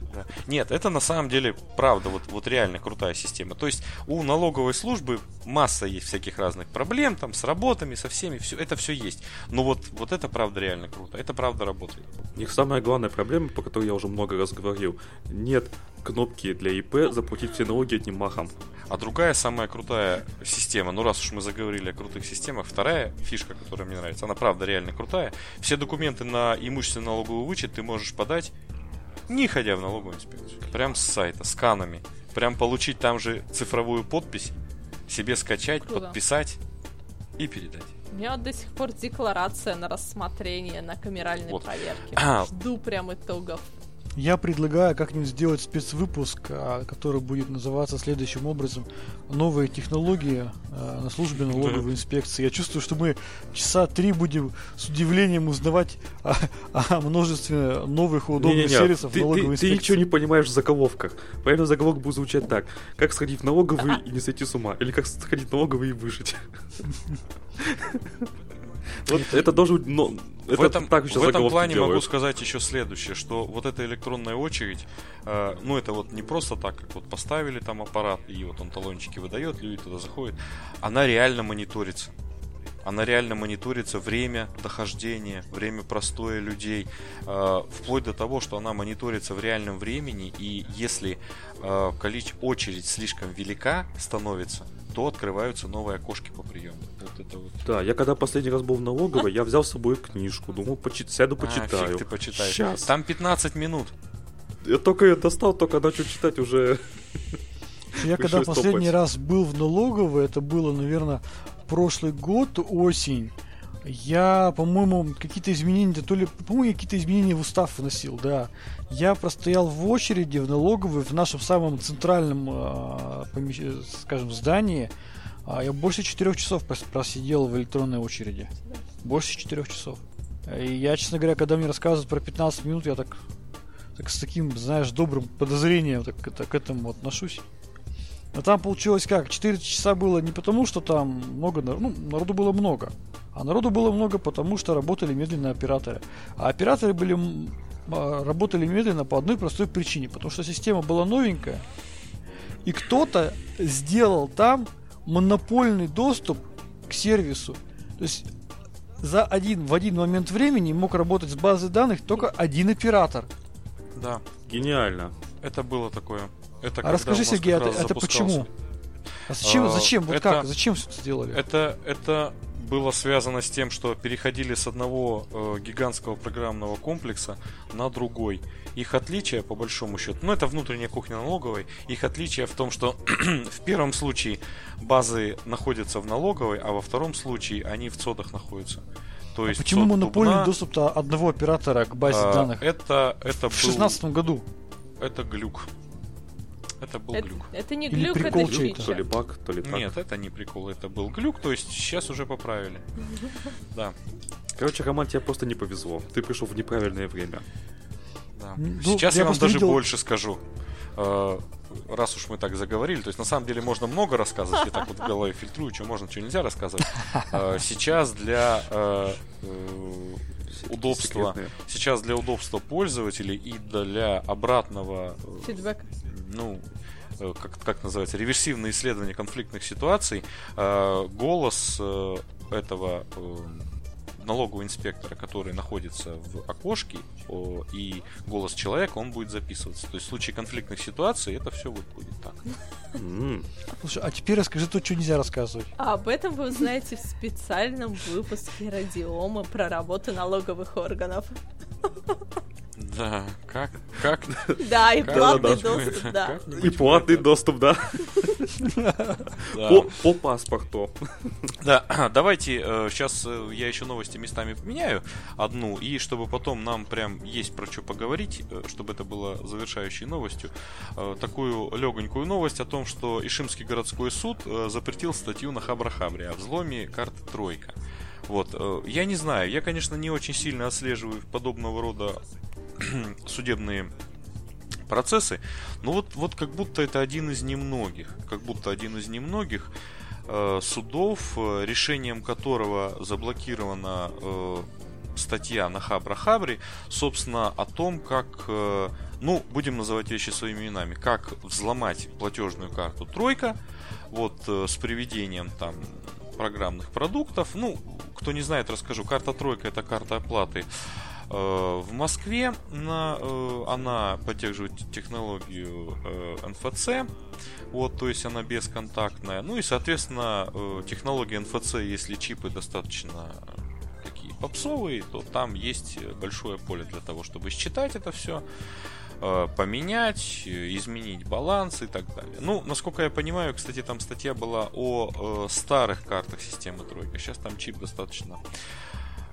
Нет, это на самом деле правда, вот, вот реально крутая система. То есть у налоговой службы масса есть всяких разных проблем, там, с работами, со всеми, все, это все есть. Но вот, вот это правда реально круто, это правда работает. У них самая главная проблема, по которой я уже много раз говорил, нет кнопки для ИП заплатить все налоги одним махом. А другая самая крутая система, ну раз уж мы заговорили о крутых системах, вторая фишка, которая мне нравится, она правда реально крутая. Все документы на имущественный налоговый вычет ты можешь подать, не ходя в налоговую инспекцию. Прям с сайта, сканами. Прям получить там же цифровую подпись, себе скачать, Круто. подписать и передать. У меня вот до сих пор декларация на рассмотрение на камеральной вот. проверке. Жду прям итогов. Я предлагаю как-нибудь сделать спецвыпуск, а, который будет называться следующим образом «Новые технологии а, на службе налоговой инспекции». Я чувствую, что мы часа три будем с удивлением узнавать о, о множестве новых и удобных Не-не-не, сервисов ты, налоговой ты, ты инспекции. ничего не понимаешь в заголовках. Правильно заголовок будет звучать так. Как сходить в налоговый и не сойти с ума. Или как сходить в налоговый и выжить. Вот это должен быть, но в это этом, так в этом плане могу делают. сказать еще следующее, что вот эта электронная очередь, э, ну это вот не просто так, как вот поставили там аппарат, и вот он талончики выдает, люди туда заходят, она реально мониторится. Она реально мониторится время дохождения, время простоя людей, э, вплоть до того, что она мониторится в реальном времени, и если э, количе- очередь слишком велика становится, то открываются новые окошки по приему. Вот это вот. Да, я когда последний раз был в налоговой, я взял с собой книжку, думал, почит... сяду А, почитаю. фиг ты почитаешь. Щас. Там 15 минут. Я только ее достал, только начал читать уже. Я когда последний раз был в налоговой, это было, наверное, прошлый год, осень. Я, по-моему, какие-то изменения, то ли, по-моему, какие-то изменения в устав вносил, да. Я простоял в очереди в налоговой в нашем самом центральном, а, помещ- скажем, здании. А, Я больше четырех часов прос- просидел в электронной очереди. Больше четырех часов. И я, честно говоря, когда мне рассказывают про 15 минут, я так, так с таким, знаешь, добрым подозрением так, это- к этому отношусь. Но там получилось как? 4 часа было не потому, что там много народу, ну, народу было много. А народу было много, потому что работали медленно операторы. А операторы были, а, работали медленно по одной простой причине. Потому что система была новенькая. И кто-то сделал там монопольный доступ к сервису. То есть за один, в один момент времени мог работать с базой данных только один оператор. Да, Гениально. это было такое. Это А расскажи, Сергей, это, раз это почему? А зачем? А, зачем? Вот это- как? Зачем все это сделали? Это, это было связано с тем, что переходили с одного э, гигантского программного комплекса на другой. Их отличие, по большому счету, ну это внутренняя кухня налоговой, их отличие в том, что в первом случае базы находятся в налоговой, а во втором случае они в ЦОДах находятся. То А есть почему ЦОД монопольный Дубна, доступ-то одного оператора к базе а, данных? Это, это в был, 2016 году. это глюк. Это был Это, глюк. это не Или глюк, прикол это чей-то. То ли баг, то ли так. Нет, это не прикол, это был глюк, то есть сейчас уже поправили. Да, Короче, Роман, тебе просто не повезло. Ты пришел в неправильное время. да. Ну, Сейчас я я, вам даже видел- больше скажу. Э, Раз уж мы так заговорили, то есть на самом деле можно много рассказывать, я так вот в голове фильтрую, что можно, что нельзя рассказывать. Э, Сейчас для удобства, секретные. сейчас для удобства пользователей и для обратного э, Фидбэк. ну, э, как, как называется, реверсивное исследование конфликтных ситуаций, э, голос э, этого э, налогового инспектора, который находится в окошке, и голос человека, он будет записываться. То есть в случае конфликтных ситуаций это все вот будет так. Слушай, а теперь расскажи то, что нельзя рассказывать. А об этом вы узнаете в специальном выпуске Радиома про работу налоговых органов. Да, как, как, Да, и как- платный да, доступ, да. И платный это- доступ, да, да. по, по паспорту. Да, давайте сейчас я еще новости местами поменяю одну, и чтобы потом нам прям есть про что поговорить, э, чтобы это было завершающей новостью, э, такую легонькую новость о том, что Ишимский городской суд э, запретил статью на Хабрахабре о взломе карты Тройка. Вот, э, я не знаю, я, конечно, не очень сильно отслеживаю подобного рода судебные процессы, но вот, вот как будто это один из немногих, как будто один из немногих э, судов, э, решением которого заблокирована э, статья на Хабра-Хабре, собственно, о том, как, э, ну, будем называть вещи своими именами, как взломать платежную карту Тройка, вот, э, с приведением там программных продуктов. Ну, кто не знает, расскажу. Карта Тройка это карта оплаты в Москве. На, э, она поддерживает технологию э, NFC. Вот, то есть она бесконтактная. Ну и, соответственно, э, технология NFC, если чипы достаточно такие попсовые, то там есть большое поле для того, чтобы считать это все поменять, э, изменить баланс и так далее. Ну, насколько я понимаю, кстати, там статья была о э, старых картах системы тройка. Сейчас там чип достаточно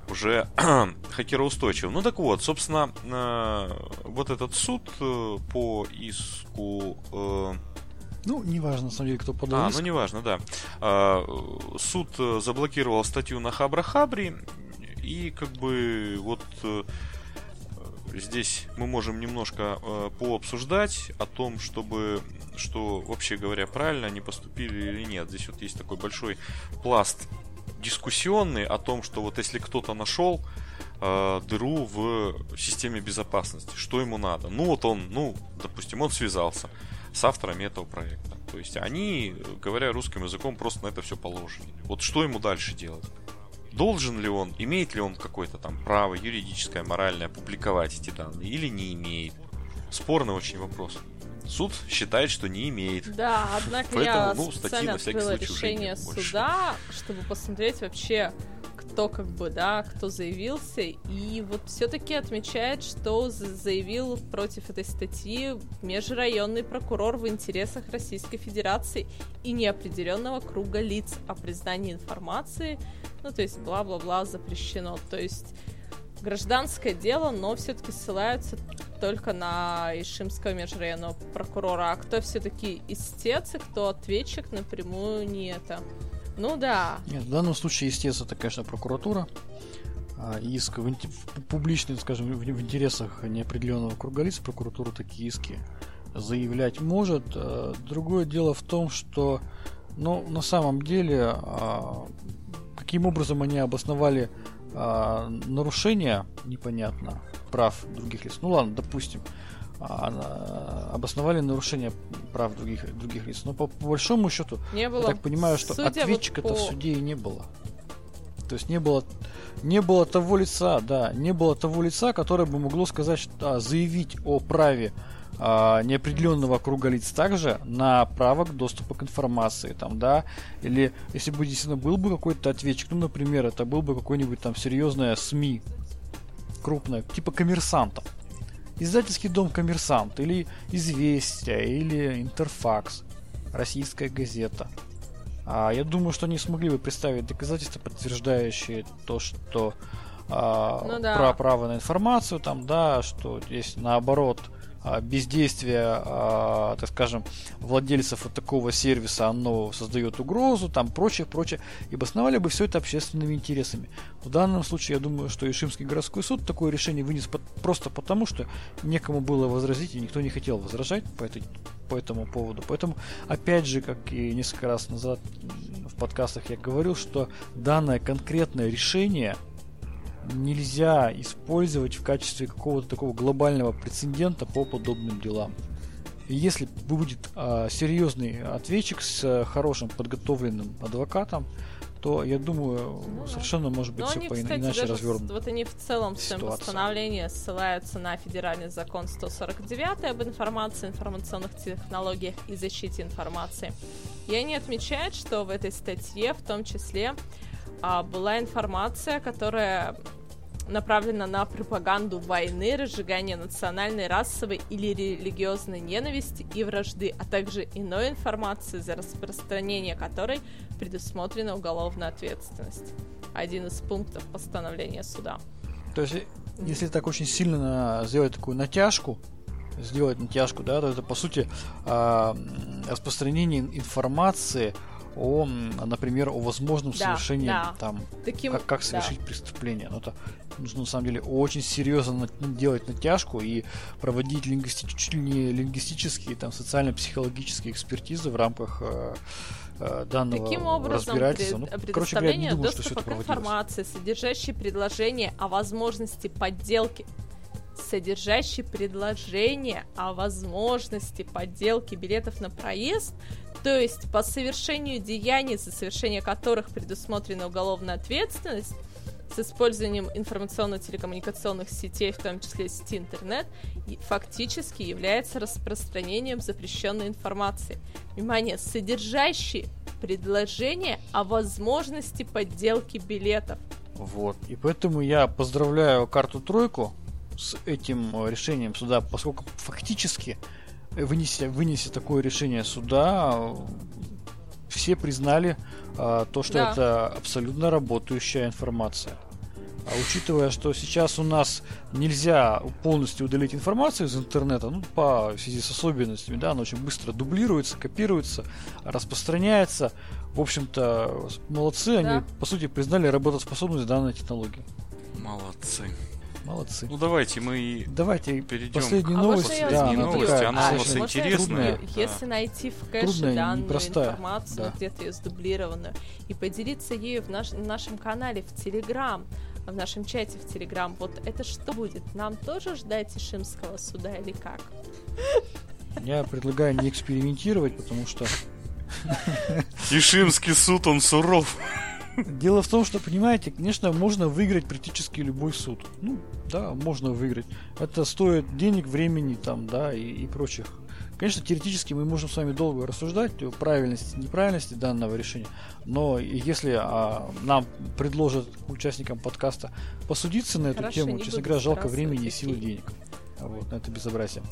уже хакероустойчивым. Ну так вот, собственно, э, вот этот суд э, по иску... Э, ну, неважно, на самом деле, кто подал А, иск. ну неважно, да. Э, суд заблокировал статью на Хабра-Хабре, и как бы вот э, здесь мы можем немножко э, пообсуждать о том, чтобы что вообще говоря правильно они поступили или нет. Здесь вот есть такой большой пласт дискуссионный о том, что вот если кто-то нашел э, дыру в системе безопасности, что ему надо. Ну вот он, ну, допустим, он связался с авторами этого проекта. То есть они, говоря русским языком, просто на это все положили. Вот что ему дальше делать? Должен ли он, имеет ли он какое-то там право юридическое, моральное публиковать эти данные или не имеет? Спорный очень вопрос. Суд считает, что не имеет. Да, однако Поэтому, я ну, специально на всякий случай уже решение больше. суда, чтобы посмотреть вообще, кто как бы, да, кто заявился, и вот все-таки отмечает, что за- заявил против этой статьи межрайонный прокурор в интересах Российской Федерации и неопределенного круга лиц о признании информации, ну, то есть бла-бла-бла запрещено, то есть гражданское дело, но все-таки ссылаются только на Ишимского межрайонного прокурора. А кто все-таки истец и кто ответчик напрямую не это. Ну да, Нет, в данном случае, естественно, это, конечно, прокуратура. А, Иск в, в публичных, скажем, в, в интересах неопределенного круга лиц прокуратура такие иски заявлять может. Э, Другое дело в том, что, ну, на самом деле, а, каким образом они обосновали а, нарушение, непонятно, прав других лиц. Ну ладно, допустим, а, обосновали нарушение прав других, других лиц. Но по, по большому счету, я не было. так понимаю, что Судя вот ответчика-то в по- суде и не было. То есть не было, не было того лица, да, не было того лица, которое бы могло сказать, что, а, заявить о праве неопределенного круга лиц также на право к доступу к информации, там, да, или если бы действительно был бы какой-то ответчик, ну, например, это был бы какой-нибудь там серьезная СМИ, крупная, типа коммерсанта, издательский дом коммерсант, или Известия, или Интерфакс, российская газета. А, я думаю, что они смогли бы представить доказательства, подтверждающие то, что а, Ну да. про право на информацию, там, да, что здесь наоборот а, бездействие, а, так скажем, владельцев вот такого сервиса, оно создает угрозу, там прочее, прочее, и обосновали бы все это общественными интересами. В данном случае, я думаю, что Ишимский городской суд такое решение вынес просто потому, что некому было возразить, и никто не хотел возражать по, этой, по этому поводу. Поэтому, опять же, как и несколько раз назад в подкастах я говорил, что данное конкретное решение нельзя использовать в качестве какого-то такого глобального прецедента по подобным делам. И если будет а, серьезный ответчик с а, хорошим подготовленным адвокатом, то я думаю, Ну совершенно может быть Но все они, по- кстати, иначе даже с- развернуто. вот они в целом в своем постановлении ссылаются на федеральный закон 149 об информации, информационных технологиях и защите информации. И они отмечают, что в этой статье в том числе а, была информация, которая направлена на пропаганду войны, разжигание национальной, расовой или религиозной ненависти и вражды, а также иной информации, за распространение которой предусмотрена уголовная ответственность. Один из пунктов постановления суда. То есть, э, если так очень сильно сделать такую натяжку, сделать натяжку, да, то это по сути а, распространение информации о, например, о возможном Да, совершении да. там Таким, как, как да. совершить преступление. Но это нужно на самом деле очень серьезно на- делать натяжку и проводить лингвисти- чуть ли не лингвистические, там, социально-психологические экспертизы в рамках э, э, данного Таким образом, разбирательства. Ну, короче говоря, не думаю, что все доступа это к информации, содержащей предложение о возможности подделки содержащий предложение о возможности подделки билетов на проезд, то есть по совершению деяний, за совершение которых предусмотрена уголовная ответственность, с использованием информационно-телекоммуникационных сетей, в том числе сети интернет, фактически является распространением запрещенной информации. Внимание, содержащий предложение о возможности подделки билетов. Вот. И поэтому я поздравляю карту тройку с этим э, решением суда, поскольку фактически э, вынеся, вынеся такое решение суда, все признали э, то, что Да. это абсолютно работающая информация. А учитывая, что сейчас у нас нельзя полностью удалить информацию из интернета, ну, по в связи с особенностями, да, она очень быстро дублируется, копируется, распространяется. В общем-то, молодцы, Да. они, по сути, признали работоспособность данной технологии. Молодцы. Молодцы. Ну давайте мы Давайте перейдем последнюю А новость. можно я да, новость? такая Она у нас Можно интересная. Да. Если найти в кэше Трудная данную непростая, информацию, да. где-то ее сдублированную, и поделиться ею в наш- в нашем канале в Телеграм, в нашем чате в Телеграм, вот это что будет? Нам тоже ждать Ишимского суда или как? Я предлагаю не экспериментировать, потому что Ишимский суд, он суров. Дело в том, что, понимаете, конечно, можно выиграть практически любой суд. Ну, да, можно выиграть. Это стоит денег, времени там, да, и, и прочих. Конечно, теоретически мы можем с вами долго рассуждать о правильности, неправильности данного решения, но если а, нам предложат участникам подкаста посудиться на эту Хорошо, тему, честно говоря, жалко времени и сил и окей. денег. Вот, на это безобразие.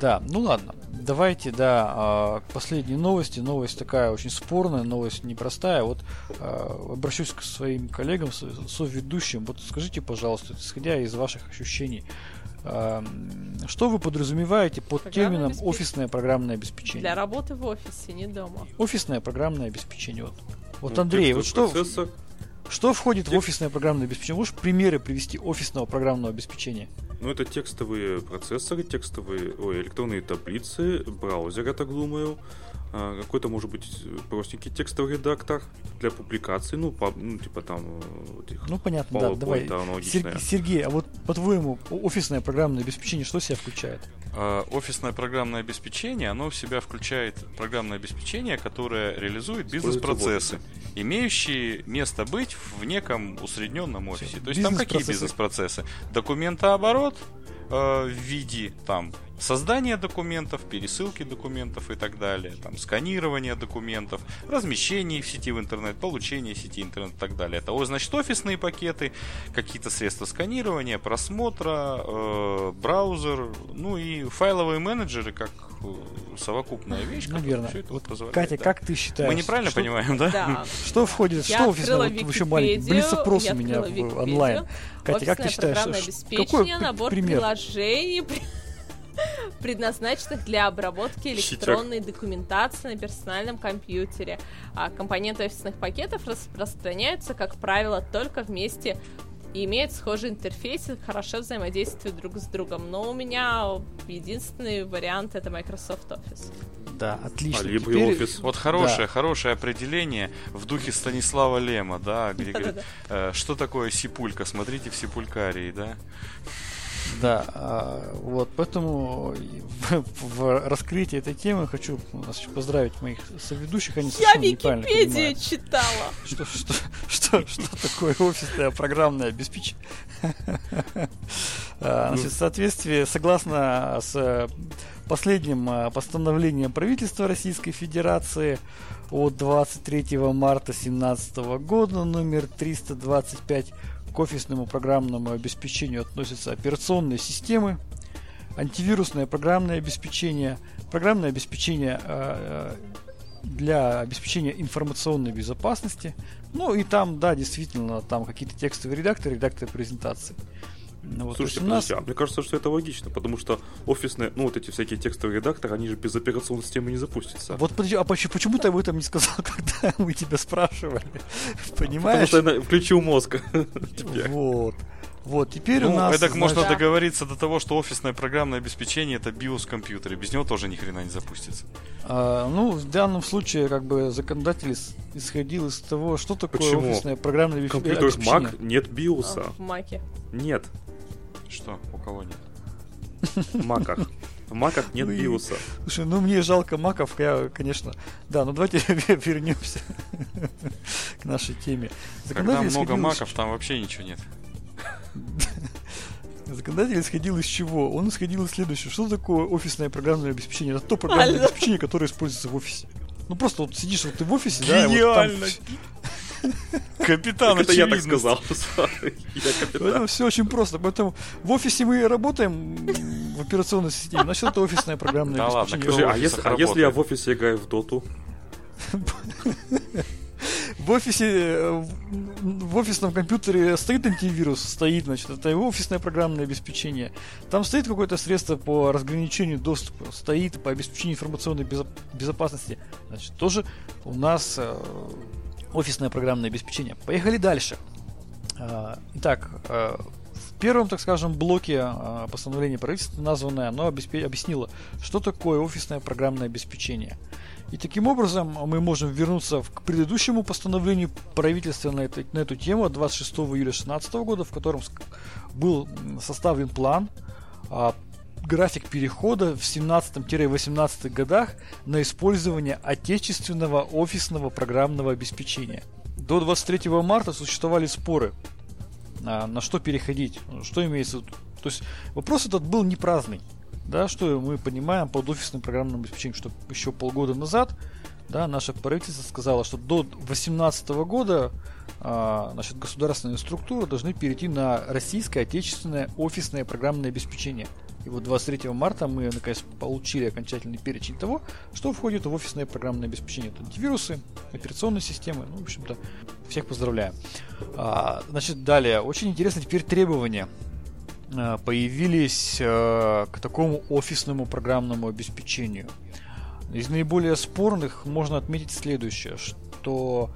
Да, ну ладно. Давайте, да, а, к последней новости. Новость такая очень спорная, новость непростая. Вот а, обращусь к своим коллегам, со- соведущим. Вот скажите, пожалуйста, исходя из ваших ощущений, а, что вы подразумеваете под Программное термином обеспечение. офисное программное обеспечение? Для работы в офисе, не дома. Офисное программное обеспечение. Вот, вот Ну, Андрей, вот что, процессор. Что входит в Текст- офисное программное обеспечение? Можешь примеры привести офисного программного обеспечения? Ну, это текстовые процессоры, текстовые, ой, электронные таблицы, браузер, я так думаю. А, Какой-то, может быть, простенький текстовый редактор для публикаций, ну, по- ну, типа там э, этих Ну, понятно, да, давай. аналогичное. Сер- Сергей, а вот по-твоему, офисное программное обеспечение что в себя включает? А, Офисное программное обеспечение, оно в себя включает программное обеспечение, которое реализует бизнес-процессы, имеющие место быть в неком усредненном офисе. То есть там какие Бизнес-процессы. Документооборот э, в виде там создания документов, пересылки документов и так далее, там сканирование документов, размещение в сети в интернет, получение сети интернет и так далее. Это, значит, офисные пакеты, какие-то средства сканирования, просмотра, э, браузер, ну и файловые менеджеры как э, совокупная вещь. которая Наверное. всё это Вот, позволяет, Катя, да. как ты считаешь? Мы неправильно что, понимаем, да? Да. Что входит, Я что офисное? Вот еще маленький. Википедию, Блиц-опрос у меня открыла в- онлайн. Википедию. Катя, как ты Офисное считаешь, программное ш- обеспечение, какой п- набор пример? приложений, при- предназначенных для обработки электронной документации на персональном компьютере. А компоненты офисных пакетов распространяются, как правило, только вместе и имеют схожий интерфейс и хорошо взаимодействуют друг с другом. Но у меня единственный вариант это Microsoft Office. Да, отлично. А либо Теперь- офис. Вот хорошее, хорошее определение в духе Станислава Лема, да, где говорит, э, что такое сипулька, смотрите в сипулькарии, да. Да, а, вот, поэтому в, в раскрытии этой темы хочу поздравить моих соведущих, они Я Википедию понимают, читала. что, что, что, что такое офисное программное обеспечение. А, Значит, в соответствии, согласно с последним э, постановлением правительства Российской Федерации от 23 марта 2017 года, номер 325, к офисному программному обеспечению относятся операционные системы, антивирусное программное обеспечение, программное обеспечение э, э, для обеспечения информационной безопасности. Ну и там, да, действительно, там какие-то текстовые редакторы, редакторы презентации. Ну, вот, Слушайте, у нас- подождите, а мне кажется, что это логично, потому что офисные, ну вот эти всякие текстовые редакторы, они же без операционной системы не запустятся. Вот подожди, а поч- почему ты об этом не сказал, когда мы тебя спрашивали? Потому Понимаешь? что я включил мозг. Вот. Вот, теперь у Ну, нас... это можно Да. договориться до того, что офисное программное обеспечение это BIOS компьютер, и без него тоже ни хрена не запустится. А, ну, в данном случае, как бы, законодатель ис- исходил из того, что такое Почему? офисное программное В обеспе- компьютерах обеспечение. Mac нет а, биоса. в Маке. Нет. Что? У кого нет? В Маках. В Маках нет Ну и- биоса. Слушай, ну мне жалко маков, я, конечно... Да, ну давайте вернемся к нашей теме. Когда много маков, там вообще ничего нет. Законодатель исходил из чего? Он исходил из следующего. Что такое офисное программное обеспечение? Это то программное Алло. обеспечение, которое используется в офисе. Ну просто вот сидишь вот ты в офисе, да, вот Гениально! там... Капитан Это я так сказал. Поэтому все очень просто. Поэтому в офисе мы работаем в операционной системе. Значит, это офисное программное Да ладно, обеспечение. Скажи, а если, а я в офисе играю в доту? в офисе, э, в офисном компьютере стоит антивирус, стоит, значит, это его офисное программное обеспечение. Там стоит какое-то средство по разграничению доступа, стоит по обеспечению информационной безопасности. Значит, тоже у нас э, офисное программное обеспечение. Поехали дальше. А, итак, э, в первом, так скажем, блоке постановления правительства названное, оно объяснило, что такое офисное программное обеспечение – и таким образом мы можем вернуться к предыдущему постановлению правительства на, это, на эту тему 26 июля 2016 года, в котором был составлен план, а, график перехода в 17-18 годах на использование отечественного офисного программного обеспечения. До 23 марта существовали споры, а, на что переходить, что имеется. То есть вопрос этот был не праздный да, что мы понимаем под офисным программным обеспечением, что еще полгода назад да, наше правительство сказало, что до 2018 года а, значит, государственные структуры должны перейти на российское отечественное офисное программное обеспечение. И вот 23 марта мы наконец получили окончательный перечень того, что входит в офисное программное обеспечение. Это антивирусы, операционные системы. Ну, в общем-то, всех поздравляем. А, значит, далее. Очень интересно теперь требования Э, появились э, к такому офисному программному обеспечению. Из наиболее спорных можно отметить следующее, что,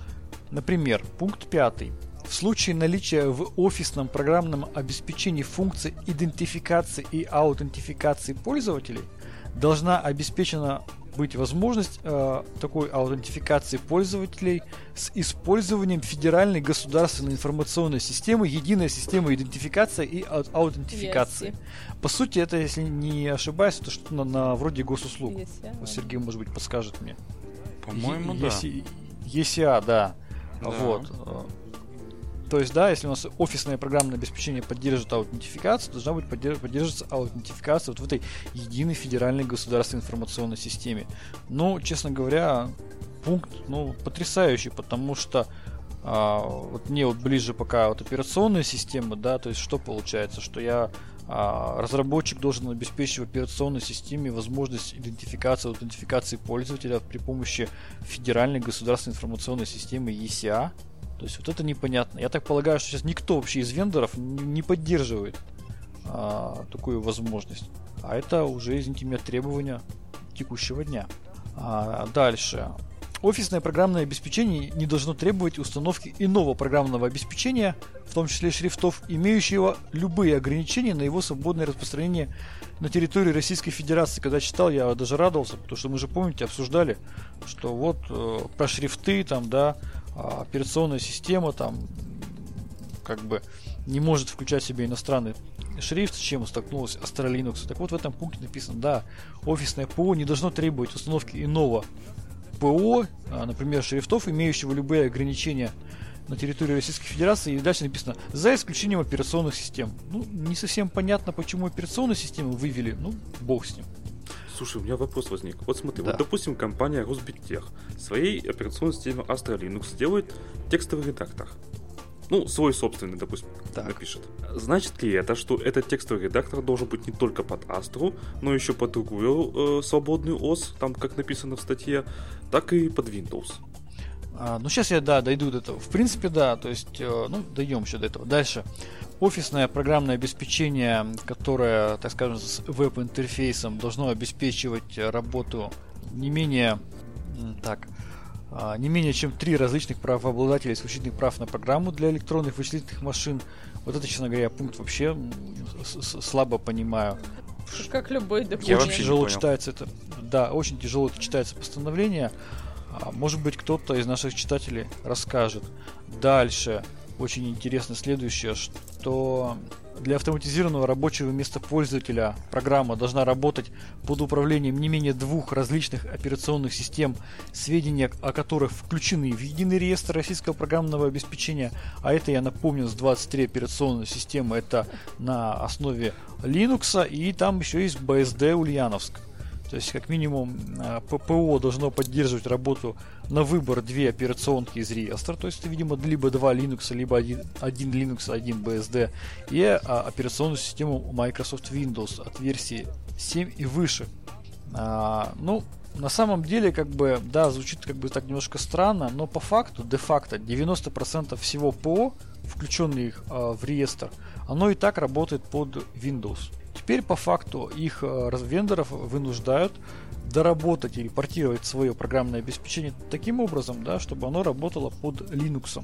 например, пункт 5. В случае наличия в офисном программном обеспечении функции идентификации и аутентификации пользователей должна обеспечена быть возможность э, такой аутентификации пользователей с использованием федеральной государственной информационной системы, единая система идентификации и ау- аутентификации. Yes. По сути, это, если не ошибаюсь, это что-то на, на вроде госуслуг. Yes, yeah. Сергей, может быть, подскажет мне. По-моему, е- да. ECA, да. да. Вот. То есть, да, если у нас офисное программное обеспечение поддерживает аутентификацию, должна быть поддерживаться аутентификация вот в этой единой федеральной государственной информационной системе. Ну, честно говоря, пункт, ну, потрясающий, потому что а, вот мне вот ближе пока вот операционная система, да, то есть что получается, что я а, разработчик должен обеспечить в операционной системе возможность идентификации, аутентификации пользователя при помощи федеральной государственной информационной системы ECA, то есть вот это непонятно. Я так полагаю, что сейчас никто вообще из вендоров не поддерживает а, такую возможность. А это уже, извините меня, требования текущего дня. А, дальше. Офисное программное обеспечение не должно требовать установки иного программного обеспечения, в том числе шрифтов, имеющего любые ограничения на его свободное распространение на территории Российской Федерации. Когда читал, я даже радовался, потому что мы же помните, обсуждали, что вот э, про шрифты там, да, операционная система там как бы не может включать в себе иностранный шрифт, с чем столкнулась Astra Linux. Так вот в этом пункте написано, да, офисное ПО не должно требовать установки иного ПО, а, например, шрифтов, имеющего любые ограничения на территории Российской Федерации, и дальше написано «за исключением операционных систем». Ну, не совсем понятно, почему операционные системы вывели, ну, бог с ним. Слушай, у меня вопрос возник. Вот смотри, да. вот допустим, компания Росбиттех своей операционной системе Astra Linux делает текстовый редактор. Ну, свой собственный, допустим, так. напишет. Значит ли это, что этот текстовый редактор должен быть не только под Astra, но еще под другую э, свободную ОС, там как написано в статье, так и под Windows? А, ну, сейчас я, да, дойду до этого. В принципе, да, то есть, э, ну, дойдем еще до этого. Дальше офисное программное обеспечение, которое, так скажем, с веб-интерфейсом должно обеспечивать работу не менее так, а, не менее чем три различных правообладателя исключительных прав на программу для электронных вычислительных машин. Вот это, честно говоря, пункт вообще слабо понимаю. Как любой документ. Я очень тяжело читается это. Да, очень тяжело читается постановление. А, может быть, кто-то из наших читателей расскажет. Дальше очень интересно следующее, что для автоматизированного рабочего места пользователя программа должна работать под управлением не менее двух различных операционных систем, сведения о которых включены в единый реестр российского программного обеспечения. А это, я напомню, с 23 операционные системы. Это на основе Linux, и там еще есть BSD Ульяновск. То есть, как минимум, а, ППО должно поддерживать работу на выбор две операционки из реестра. То есть, это, видимо, либо два Linux, либо один, один Linux, один BSD. И а, операционную систему Microsoft Windows от версии 7 и выше. А, ну, на самом деле, как бы, да, звучит как бы так немножко странно, но по факту, де-факто, 90% всего ПО, включенных э, в реестр, оно и так работает под Windows. Теперь по факту их э, вендоров вынуждают доработать или портировать свое программное обеспечение таким образом, да, чтобы оно работало под Linux.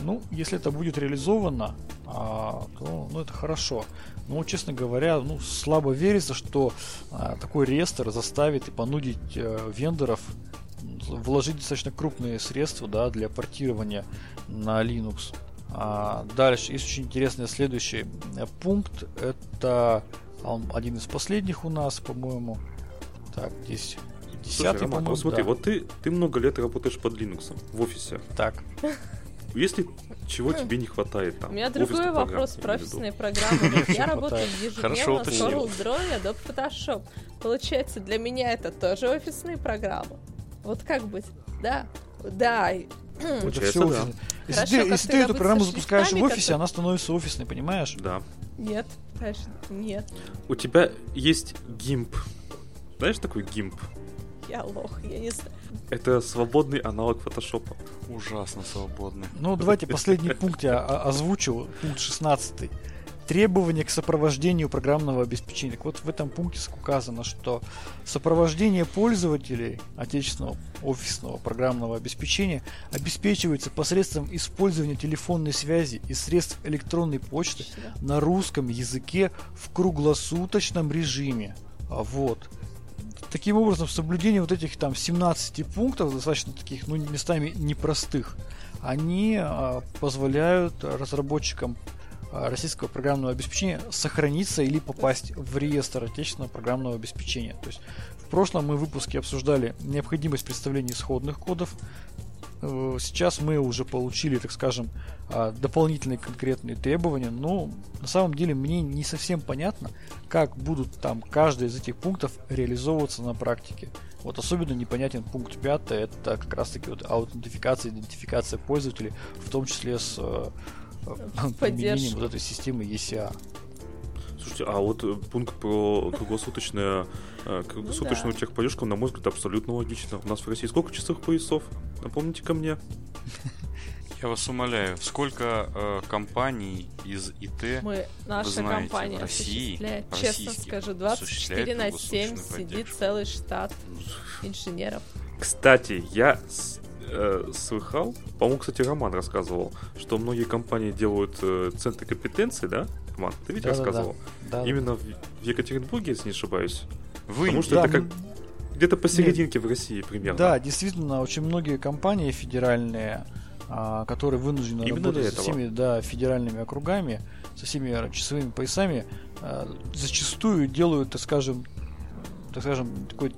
Ну, если это будет реализовано, а, то ну, это хорошо. Но, честно говоря, ну, слабо верится, что а, такой реестр заставит и понудить а, вендоров вложить достаточно крупные средства да, для портирования на Linux. А, дальше есть очень интересный следующий э, пункт. Это он один из последних у нас, по-моему. Так, здесь десятый, Слушай, Роман, вот смотри, да. вот ты, ты много лет работаешь под Linux в офисе. Так. Если чего тебе не хватает там? У меня другой вопрос про офисные программы. Я работаю ежедневно с Corel Draw и Adobe Photoshop. Получается, для меня это тоже офисные программы. Вот как быть? Да, да. Это все да. Если ты эту программу запускаешь в офисе, она становится офисной, понимаешь? Да. Нет, конечно, нет. У тебя есть GIMP. Знаешь такой GIMP? Я лох, я не знаю. Это свободный аналог фотошопа. Ужасно свободный. Ну, давайте последний пункт я озвучу, пункт 16 требования к сопровождению программного обеспечения. Так вот в этом пункте указано, что сопровождение пользователей отечественного офисного программного обеспечения обеспечивается посредством использования телефонной связи и средств электронной почты на русском языке в круглосуточном режиме. А вот. Таким образом, соблюдение вот этих там 17 пунктов, достаточно таких, ну, местами непростых, они а, позволяют разработчикам российского программного обеспечения сохраниться или попасть в реестр отечественного программного обеспечения. То есть в прошлом мы в выпуске обсуждали необходимость представления исходных кодов. Э, сейчас мы уже получили, так скажем, а, дополнительные конкретные требования, но на самом деле мне не совсем понятно, как будут там каждый из этих пунктов реализовываться на практике. Вот особенно непонятен пункт 5, это как раз таки вот аутентификация, идентификация пользователей, в том числе с э, применением вот этой системы ECA. Слушайте, а вот э, пункт про круглосуточное, э, круглосуточную ну, техподдержку, на мой взгляд, абсолютно логично. У нас в России сколько часовых поясов? Напомните ко мне. Я вас умоляю, сколько э, компаний из ИТ Мы, наша знаете, компания в России, честно скажу, 24 на 7 сидит целый штат инженеров. Кстати, я э, слыхал, по-моему, кстати, Роман рассказывал, что многие компании делают э, центры компетенции, да? Роман, ты ведь да, рассказывал? Да, да. Именно в, в Екатеринбурге, если не ошибаюсь. Вы, Потому что да, это как где-то посерединке Нет. в России примерно. Да, действительно, очень многие компании федеральные, а, которые вынуждены Именно работать со всеми да, федеральными округами, со всеми часовыми поясами, а, зачастую делают, так скажем, так скажем, такой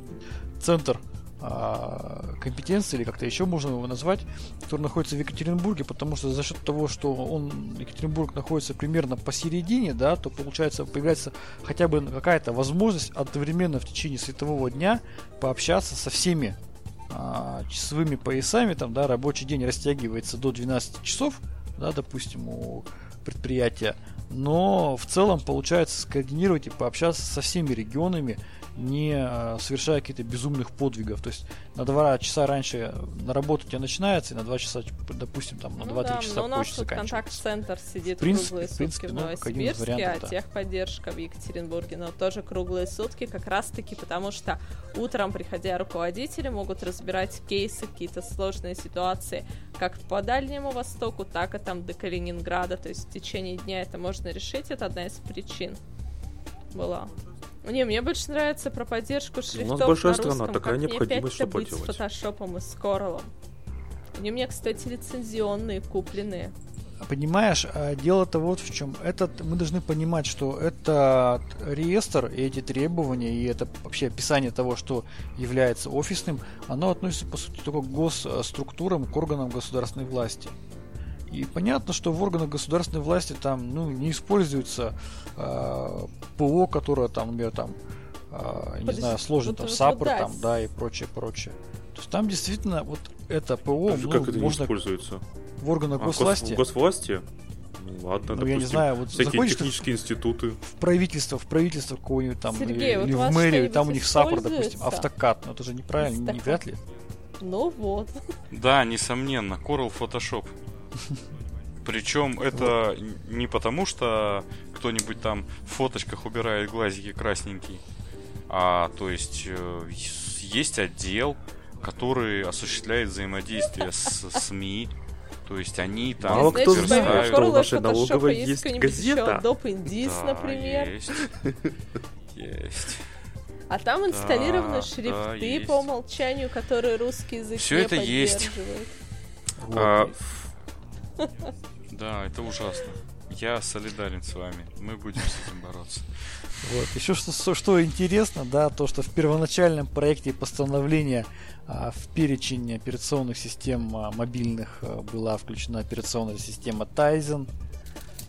центр компетенции, или как-то еще можно его назвать, который находится в Екатеринбурге, потому что за счет того, что он, Екатеринбург находится примерно посередине, да, то получается, появляется хотя бы какая-то возможность одновременно в течение светового дня пообщаться со всеми а, часовыми поясами, там, да, рабочий день растягивается до 12 часов, да, допустим, у предприятия, но в целом получается скоординировать и пообщаться со всеми регионами, не э, совершая каких-то безумных подвигов. То есть на два часа раньше на работу у тебя начинается, и на два часа, допустим, там на ну 2-3 да, часа но у нас тут контакт-центр сидит в принципе, круглые в принципе, сутки в Новосибирске, ну, а да. техподдержка в Екатеринбурге, но тоже круглые сутки, как раз-таки потому что утром, приходя руководители, могут разбирать кейсы, какие-то сложные ситуации, как по Дальнему Востоку, так и там до Калининграда. То есть в течение дня это можно решить, это одна из причин была. Не, мне больше нравится про поддержку шрифтов У нас большая на страна, такая как необходимость, что быть с фотошопом и с Corel. Они у меня, кстати, лицензионные, купленные. Понимаешь, а дело-то вот в чем. Этот, мы должны понимать, что этот реестр и эти требования, и это вообще описание того, что является офисным, оно относится, по сути, только к госструктурам, к органам государственной власти. И понятно, что в органах государственной власти там ну, не используется э, ПО, которое там, например, там, э, не Подожди, знаю, сложно, вот, там, вот, САПР, вот, там, да, и прочее, прочее. То есть там действительно вот это ПО а ну, как это можно не используется? В органах а, госвласти. В госвласти? Ну ладно, Ну, я не допустим, знаю, вот всякие технические институты. в правительство, в правительство какого-нибудь там, Сергей, или, вот в мэрию, там у них саппорт, допустим, используется? автокад. Ну это же неправильно, не вряд ли. Ну вот. Да, несомненно, Coral Photoshop. Причем это не потому, что кто-нибудь там в фоточках убирает глазики красненькие, а то есть э, есть отдел, который осуществляет взаимодействие с СМИ, то есть они там Мало кто знает, что у нашей налоговой есть есть газета. Indies, Да, например. Есть. Есть. А там инсталлированы Да, шрифты да, по умолчанию, которые русский язык Всё не это есть. поддерживает. Вот. А, Да, это ужасно. Я солидарен с вами. Мы будем с этим бороться. Вот. Еще что, что, интересно, да, то, что в первоначальном проекте постановления а, в перечень операционных систем а, мобильных а, была включена операционная система Tizen,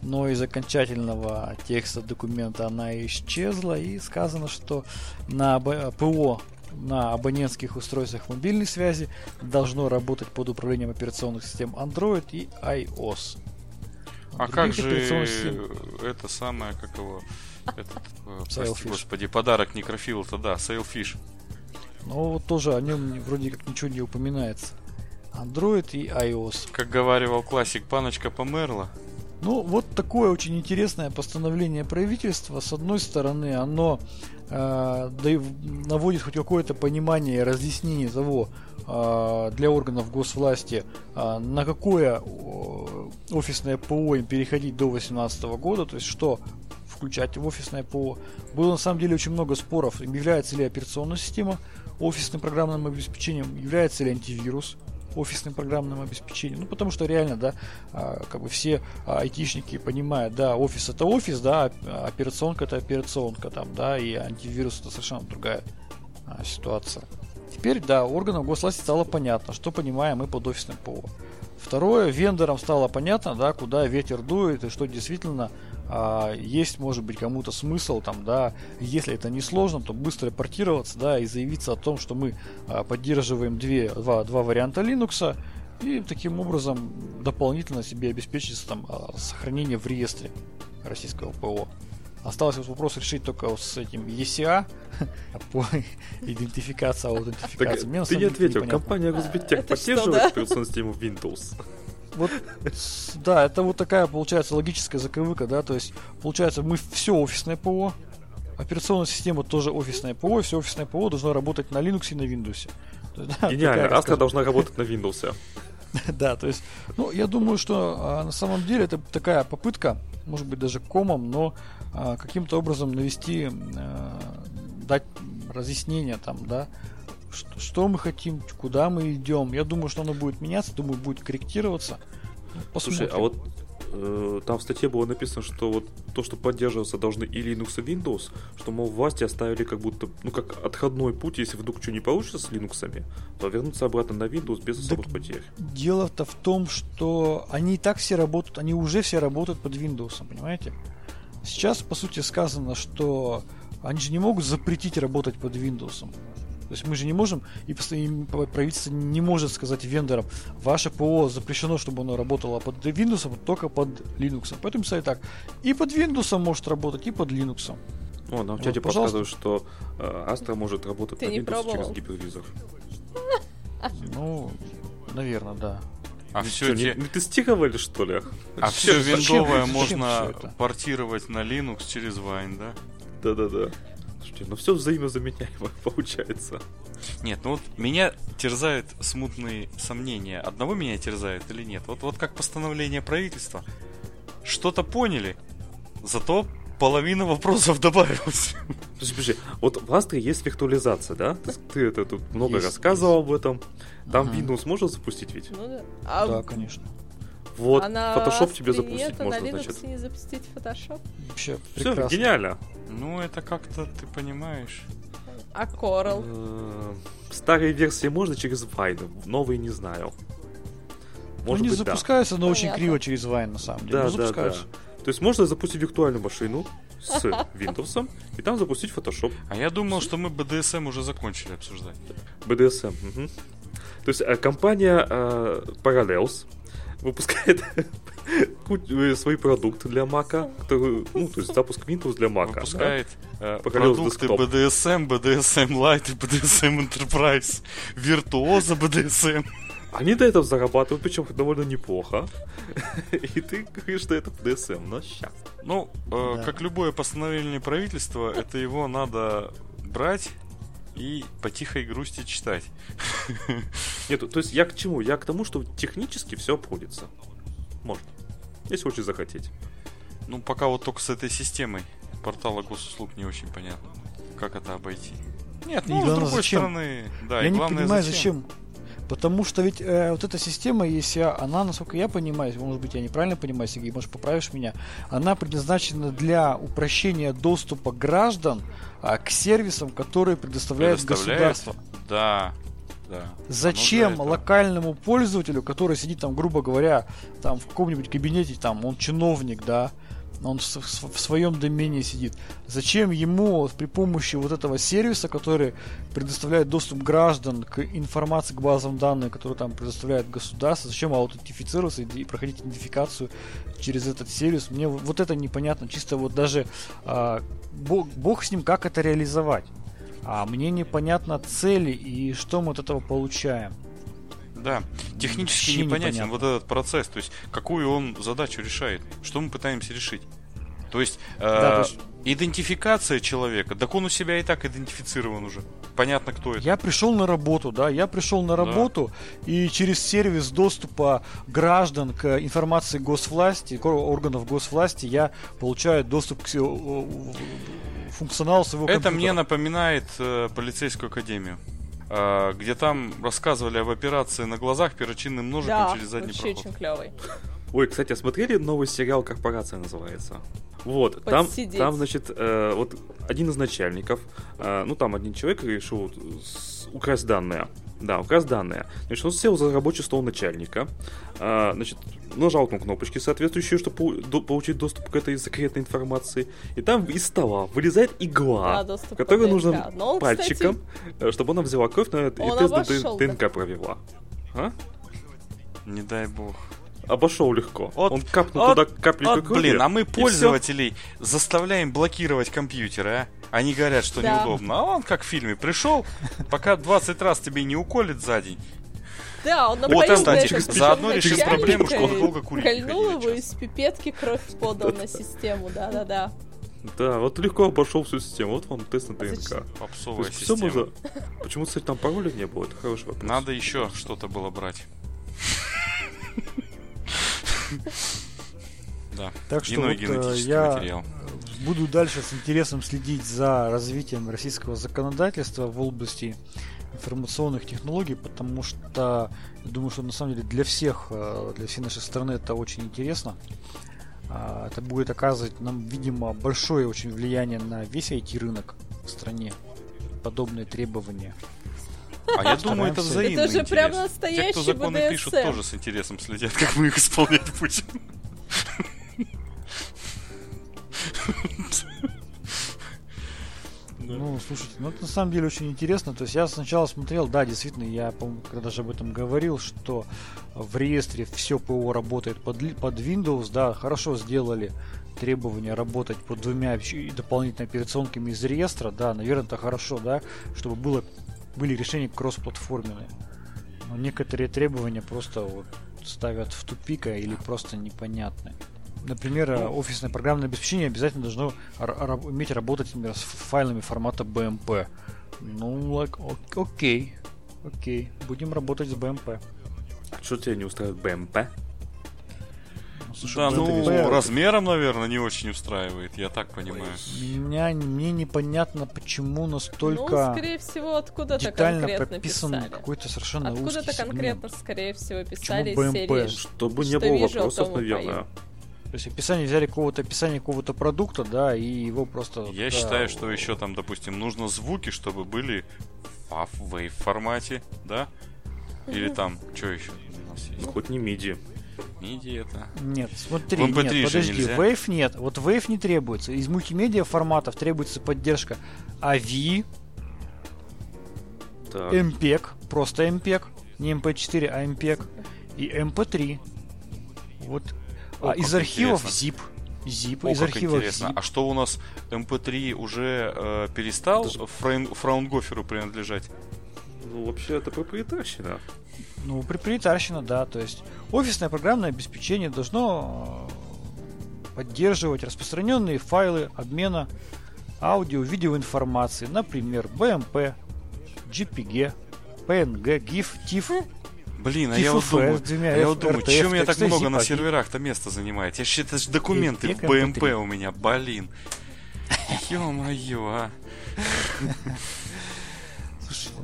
но из окончательного текста документа она исчезла и сказано, что на або- ПО на абонентских устройствах мобильной связи должно работать под управлением операционных систем Android и iOS. А Других как же систем- это самое, как его, этот, э, прости господи, подарок некрофила-то, да, Sailfish. Но вот тоже о нем вроде как ничего не упоминается. Android и iOS. Как говаривал классик, паночка померла. Ну, вот такое очень интересное постановление правительства. С одной стороны, оно наводит хоть какое-то понимание и разъяснение того э, для органов госвласти, э, на какое э, офисное ПО им переходить до 2018 года, то есть что включать в офисное ПО. Было на самом деле очень много споров, является ли операционная система офисным программным обеспечением, является ли антивирус офисным программным обеспечением. Ну, потому что реально, да, а, как бы все а, айтишники понимают, да, офис это офис, да, а операционка это операционка там, да, и антивирус это совершенно другая ситуация. Теперь, да, органам госвласти стало понятно, что понимаем мы под офисным ПО. Второе, вендорам стало понятно, да, куда ветер дует и что действительно а, есть, может быть, кому-то смысл там, да, если это не сложно, то быстро портироваться, да, и заявиться о том, что мы а, поддерживаем две, два, два варианта Linux, и таким образом дополнительно себе обеспечить там а, сохранение в реестре российского ПО. Осталось вот вопрос решить только с этим ECA по идентификации, аутентификации. Ты не ответил. Компания что, поддерживает операционную систему Windows? Вот, да, это вот такая получается логическая заковыка, да, то есть получается мы все офисное ПО, операционная система тоже офисное ПО, все офисное ПО должно работать на Linux и на Windows. Да, Гениально. такая, скажем, должна работать на Windows. Да, то есть, ну, я думаю, что а, на самом деле это такая попытка, может быть, даже комом, но а, каким-то образом навести, а, дать разъяснение там, да, что, что мы хотим, куда мы идем. Я думаю, что оно будет меняться, думаю, будет корректироваться. Ну, Слушай, посмотрим. а вот э, там в статье было написано, что вот то, что поддерживаться должны и Linux, и Windows, что, мол, власти оставили как будто, ну, как отходной путь, если вдруг что не получится с Linux, то вернуться обратно на Windows без особых Так потерь. Дело-то в том, что они и так все работают, они уже все работают под Windows, понимаете? Сейчас, по сути, сказано, что они же не могут запретить работать под Windows. То есть мы же не можем, и и правительство не может сказать вендорам, ваше ПО запрещено, чтобы оно работало под Windows, а только под Linux. Поэтому писали так, и под Windows может работать, и под Linux. О, нам в Вот, чате подсказывают, что э, Астра может работать Ты не Windows пробовал? через гипервизор. Ну, наверное, да. А все не, не тестировали, что ли? А все виндовое можно портировать на Linux через Wine, да? Да-да-да. Слушайте, ну все взаимозаменяемо получается. Нет, ну вот меня терзают смутные сомнения. Одного меня терзает или нет? Вот, вот как постановление правительства. Что-то поняли, зато половина вопросов добавилась. Слушай, подожди, вот в Астре есть виртуализация, да? Ты, ты это тут много Есть, рассказывал об этом. Там Ага. Windows можно запустить ведь? Ну да. А, Да, конечно. Вот, Photoshop тебе запустить можно, на Linux значит. не запустить Photoshop? Вообще Все, гениально. Ну, это как-то, ты понимаешь. А Coral? Э, Старые версии можно через Vine, новые не знаю. Может Они быть, да. запускаются, но очень криво через Vine, на самом деле. Да, но да, да. То есть можно запустить виртуальную машину с Windows и там запустить Photoshop. А я думал, что мы BDSM уже закончили обсуждать. BDSM. мгм. То есть э, компания э, Parallels выпускает э, свой продукт для Мака, который, ну, то есть запуск Windows для Мака. Выпускает э, По колесу продукты десктоп. BDSM, BDSM Lite и BDSM Enterprise. Виртуоза BDSM. Они до этого зарабатывают, причем довольно неплохо. И ты говоришь, что это DSM, но сейчас. Ну, э, Да. как любое постановление правительства, это его надо брать и по тихой грусти читать. Нет, то есть я к чему? Я к тому, что технически все обходится. Можно. Если очень захотеть. Ну, пока вот только с этой системой портала госуслуг не очень понятно, как это обойти. Нет, И ну, с главное, другой зачем? стороны, да, я и не главное, понимаю, зачем. Потому что ведь э, вот эта система, если она, насколько я понимаю, может быть, я неправильно понимаю, Сергей, может, поправишь меня, она предназначена для упрощения доступа граждан а, к сервисам, которые предоставляет государство. Да, да. Зачем этого. локальному пользователю, который сидит там, грубо говоря, там в каком-нибудь кабинете, там он чиновник, да, он в, своем домене сидит. Зачем ему при помощи вот этого сервиса, который предоставляет доступ граждан к информации, к базам данных, которые там предоставляет государство, зачем аутентифицироваться и проходить идентификацию через этот сервис? Мне вот это непонятно. Чисто вот даже а, бог, бог с ним, как это реализовать. А мне непонятно цели и что мы от этого получаем. Да, технически Вообще непонятен непонятно. вот этот процесс, то есть какую он задачу решает, что мы пытаемся решить. То есть, э, Да, то есть- идентификация человека, так он у себя и так идентифицирован уже. Понятно, кто это. Я пришел на работу, да, я пришел на работу и через сервис доступа граждан к информации госвласти, органов госвласти, я получаю доступ к функционалу своего Это компьютера. мне напоминает э, полицейскую академию, где там рассказывали об операции на глазах перочинным ножиком Да, через задний вообще проход. очень клевый. Ой, кстати, а смотрели новый сериал «Корпорация» называется? Вот, там, Подсидеть. там, значит, э, вот один из начальников, э, ну там один человек решил украсть данные. Да, украсть данные. Значит, он сел за рабочий стол начальника, э, значит, нажал там кнопочки соответствующие, чтобы получить доступ к этой секретной информации. И там из стола вылезает игла, Да, которую нужно Но он, кстати, пальчиком, э, чтобы она взяла кровь на, и Он тест на обошел, ДНК провела. А? Не дай бог. Обошел легко. Вот- он капнул вот- туда капельку Вот, крови. блин, а мы пользователей заставляем блокировать компьютеры, а? Они говорят, что Да. неудобно. А он как в фильме пришел, пока 20 раз тебе не уколет за день. Да, он Вот, напоил кстати, этого заодно решил проблему, что он долго курить не Кольнул его из пипетки кровь подал на систему, да-да-да. Да, вот легко обошел всю систему. Вот вам тест на ДНК. Попсовая есть система. можно... Почему, кстати, там пароля не было? Это хороший вопрос. Надо еще что-то было брать. Да. Так что вот, э, я материал. буду дальше с интересом следить за развитием российского законодательства в области информационных технологий, потому что я думаю, что на самом деле для всех, э, для всей нашей страны это очень интересно. А, Это будет оказывать нам, видимо, большое очень влияние на весь IT-рынок в стране. Подобные требования. А я думаю, это взаимный Это же прям интерес. Те, настоящий кто законы BDSM. пишут, тоже с интересом следят, как мы их исполнять будем. Ну, слушайте, ну это на самом деле очень интересно. То есть я сначала смотрел, да, действительно, я, по-моему, когда же об этом говорил, что в реестре все ПО работает под, под Windows, да, хорошо сделали требования работать под двумя дополнительными операционками из реестра, да, наверное, это хорошо, да, чтобы было, были решения кроссплатформенные. Но некоторые требования просто вот ставят в тупик а, или просто непонятны. Например, э, офисное программное обеспечение обязательно должно уметь работать например, с файлами формата BMP. Ну, like, ок- окей. Окей, будем работать с BMP. А что тебя не устраивает БМП? Слушай, Да, ну, размером, наверное, не очень устраивает, я так понимаю. Меня мне непонятно, почему настолько Ну, скорее всего, откуда-то детально конкретно прописан писали. какой-то совершенно Откуда-то узкий сегмент. конкретно, скорее всего, писали BMP? серии. Чтобы не было вижу, вопросов, наверное. пою. То есть описание взяли какого-то описания какого-то продукта, да, и его просто. Я да, считаю, что еще там, допустим, нужно звуки, чтобы были в WAV wave формате, да? Или там, что еще у нас Ну, хоть не MIDI. MIDI это. Нет, смотри, MP3 нет, подожди, нельзя. Wave нет. Вот Wave не требуется. Из мультимедиа форматов требуется поддержка AVI, Так. MPEG, просто MPEG, не MP4, а MPEG, и MP3. Вот А О, из как архивов интересно. zip. Zip, О, из как архивов интересно. zip. А что у нас MP3 уже э, перестал Это же- Фрейн- Фраунгоферу принадлежать? Ну, вообще, это проприетарщина. Ну, проприетарщина, да. То есть офисное программное обеспечение должно э, поддерживать распространенные файлы обмена аудио-видеоинформации, например, BMP, JPG, PNG, GIF, TIFF, Блин, а я вот думаю, а я вот думаю, чем я так много на серверах-то место занимает? Я считаю, это же документы в MP3. у меня, блин. Ё-моё, а.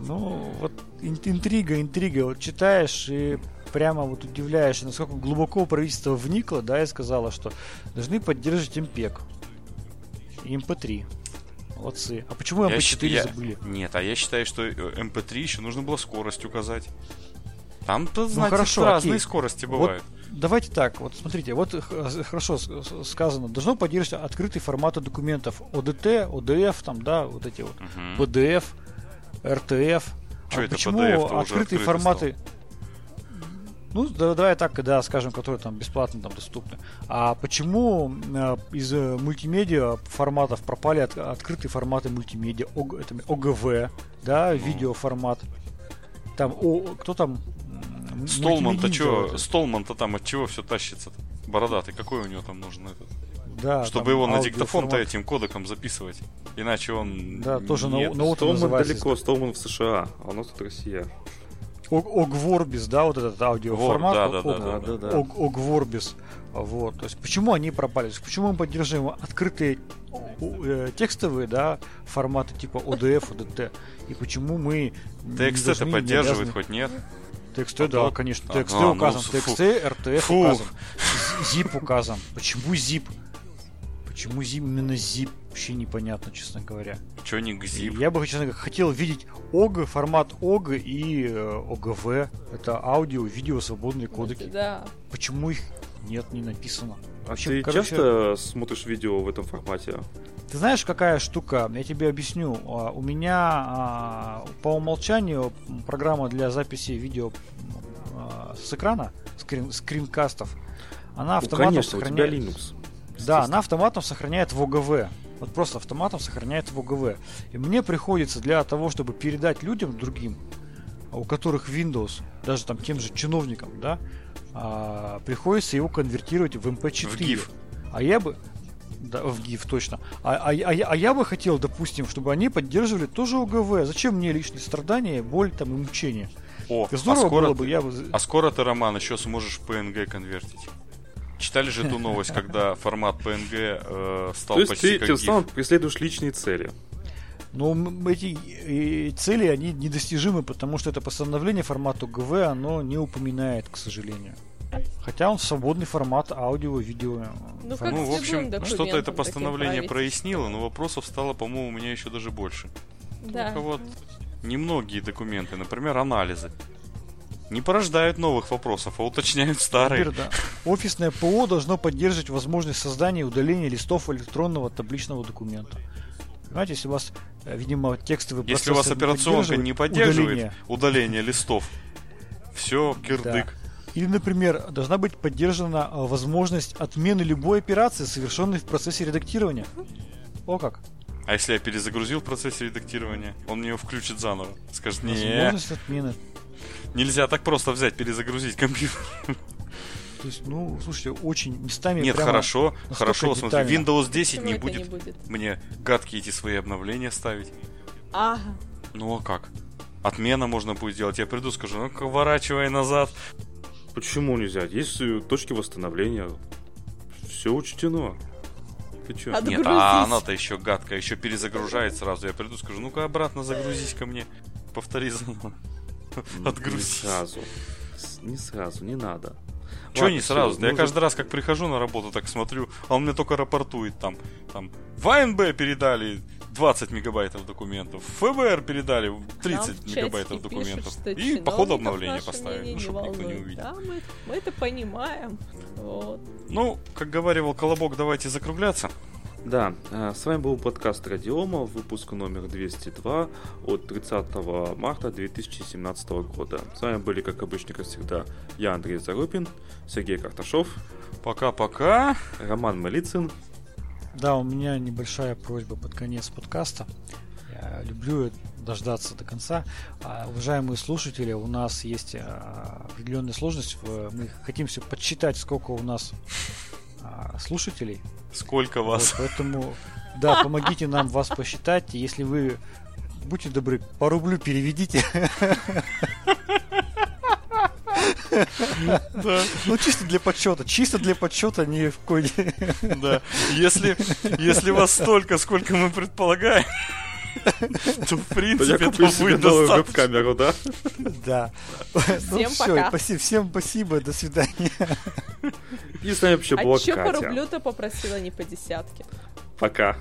Ну вот ин- интрига, интрига. Вот читаешь и прямо вот удивляешься, насколько глубоко правительство вникло, да, и сказала, что должны поддерживать и MP3. Молодцы. А почему Я MP4 считаю- я- забыли? Нет, а я считаю, что э, MP3 еще нужно было скорость указать. Там-то, знаете, Ну, хорошо, разные окей. скорости Вот бывают. Давайте так, вот смотрите, вот х- хорошо с- с- сказано, должно поддерживать открытые форматы документов ODT, ODF, там, да, вот эти вот, Мгм. PDF, RTF. Чё а это почему PDF-то открытые форматы... Ну, да- давай так, да, скажем, которые там бесплатно там доступны. А почему э, из э, мультимедиа форматов пропали от- открытые форматы мультимедиа, ОГ, это ОГВ, да, Ну. видеоформат. Там, о, кто там? Столман-то делает? Столман-то там от чего все тащится -то? Бородатый, какой у него там нужен этот? Да, Чтобы там его на диктофон-то этим кодеком записывать. Иначе он... Да, тоже на- нет. на Столман далеко, Столман в США, а у нас тут Россия. Ог- Огворбис, да, вот этот аудиоформат. да, да, да, да, да, да. Ог- Огворбис. Вот, то есть почему они пропали? Почему мы поддерживаем открытые э, текстовые, да, форматы типа ODF, ODT? И почему мы Текст это поддерживает хоть нет? TXT, А да, конечно, TXT ну, указан. TXT, RTF указан, ZIP указан. Почему ZIP? Почему ZIP именно ZIP? Вообще непонятно, честно говоря. Чё не гзип? Я бы, честно говоря, хотел видеть OG, формат OG и э, OGV. Это аудио, видео, свободные кодеки. Да. Почему их нет, не написано? А Вообще, ты короче, часто смотришь видео в этом формате? Ты знаешь, какая штука? Я тебе объясню. А, У меня а, по умолчанию программа для записи видео а, с экрана, скрин, скринкастов, она Ну, автоматом конечно, у тебя сохраняет... Linux. Да, она автоматом сохраняет в ОГВ. Вот просто автоматом сохраняет в ОГВ. И мне приходится для того, чтобы передать людям другим, у которых Windows, даже там тем же чиновникам, да, а, приходится его конвертировать в MP4. В GIF. А я бы... Да, в GIF, точно. А, а, а я- а я бы хотел, допустим, чтобы они поддерживали тоже ОГВ. Зачем мне лишние страдания, боль там и мучения? О, а Здорово скоро, было бы, я бы... а скоро ты, Роман, еще сможешь PNG конвертить. Читали же эту новость, когда формат PNG э, стал То есть почти ты как тем GIF? самым преследуешь личные цели. М- эти цели, они недостижимы, потому что это постановление формата ГВ, оно не упоминает, к сожалению. Хотя он свободный формат аудио, видео. Ну, формат. Ну, в общем, что-то это постановление прояснило, но вопросов стало, по-моему, у меня еще даже больше. Да. Только вот немногие документы, например, анализы, не порождают новых вопросов, а уточняют старые. Теперь, да. Офисное ПО должно поддерживать возможность создания и удаления листов электронного табличного документа. Понимаете, если у вас, э, видимо, текстовый Если у вас операционка не поддерживает удаление, удаление листов, все, кирдык. Или, например, должна быть поддержана э, возможность отмены любой операции, совершенной в процессе редактирования. О как! А если я перезагрузил в процессе редактирования, он мне его включит заново. Скажет, не, Возможность отмены. Нельзя так просто взять, перезагрузить компьютер. То есть, ну, слушайте, очень местами Нет, хорошо, хорошо, смотри. Windows 10 Почему не будет не будет? мне гадкие эти свои обновления ставить. Ага. Ну а как? Отмена можно будет сделать. Я приду, скажу, ну-ка, ворачивай назад. Почему нельзя? Есть э, точки восстановления. Все учтено. Ты чё? А Нет, а она-то еще гадкая, еще перезагружает сразу. Я приду, скажу, ну-ка обратно загрузись ко мне. Повтори заново. Не отгрузись. сразу. Не сразу, не надо. Че Ладно, не сразу? Да мы я уже- каждый раз, как прихожу на работу, так смотрю, а он мне только рапортует там. Там в АНБ передали 20 мегабайтов документов, в ФБР передали 30 Нам в чатике мегабайтов пишут, документов. что И по ходу обновления поставили, ну, не чтобы никто не увидел. Да, мы, мы это понимаем. Вот. Ну, как говорил Колобок, давайте закругляться. Да, э, с вами был подкаст Радиома, выпуск номер 202 от 30 марта 2017 года. С вами были, как обычно, как всегда, я, Андрей Зарубин, Сергей Карташов. Пока-пока. Роман Малицын. Да, у меня небольшая просьба под конец подкаста. Я люблю дождаться до конца. А, уважаемые слушатели, у нас есть а, определенная сложность. В, мы хотим все подсчитать, сколько у нас слушателей. Сколько вас? Вот, поэтому, да, помогите нам вас посчитать. Если вы будьте добры, по рублю переведите. Да, Ну, чисто для подсчета. Чисто для подсчета ни в коей... да. Если, если вас столько, сколько мы предполагаем, то в То я принципе это куплю себе будет новую веб-камеру, да? Да. Ну, Всем все, пока. спасибо, всем спасибо, до свидания. И с нами вообще А была чё по рублю-то попросила не по десятке? Пока.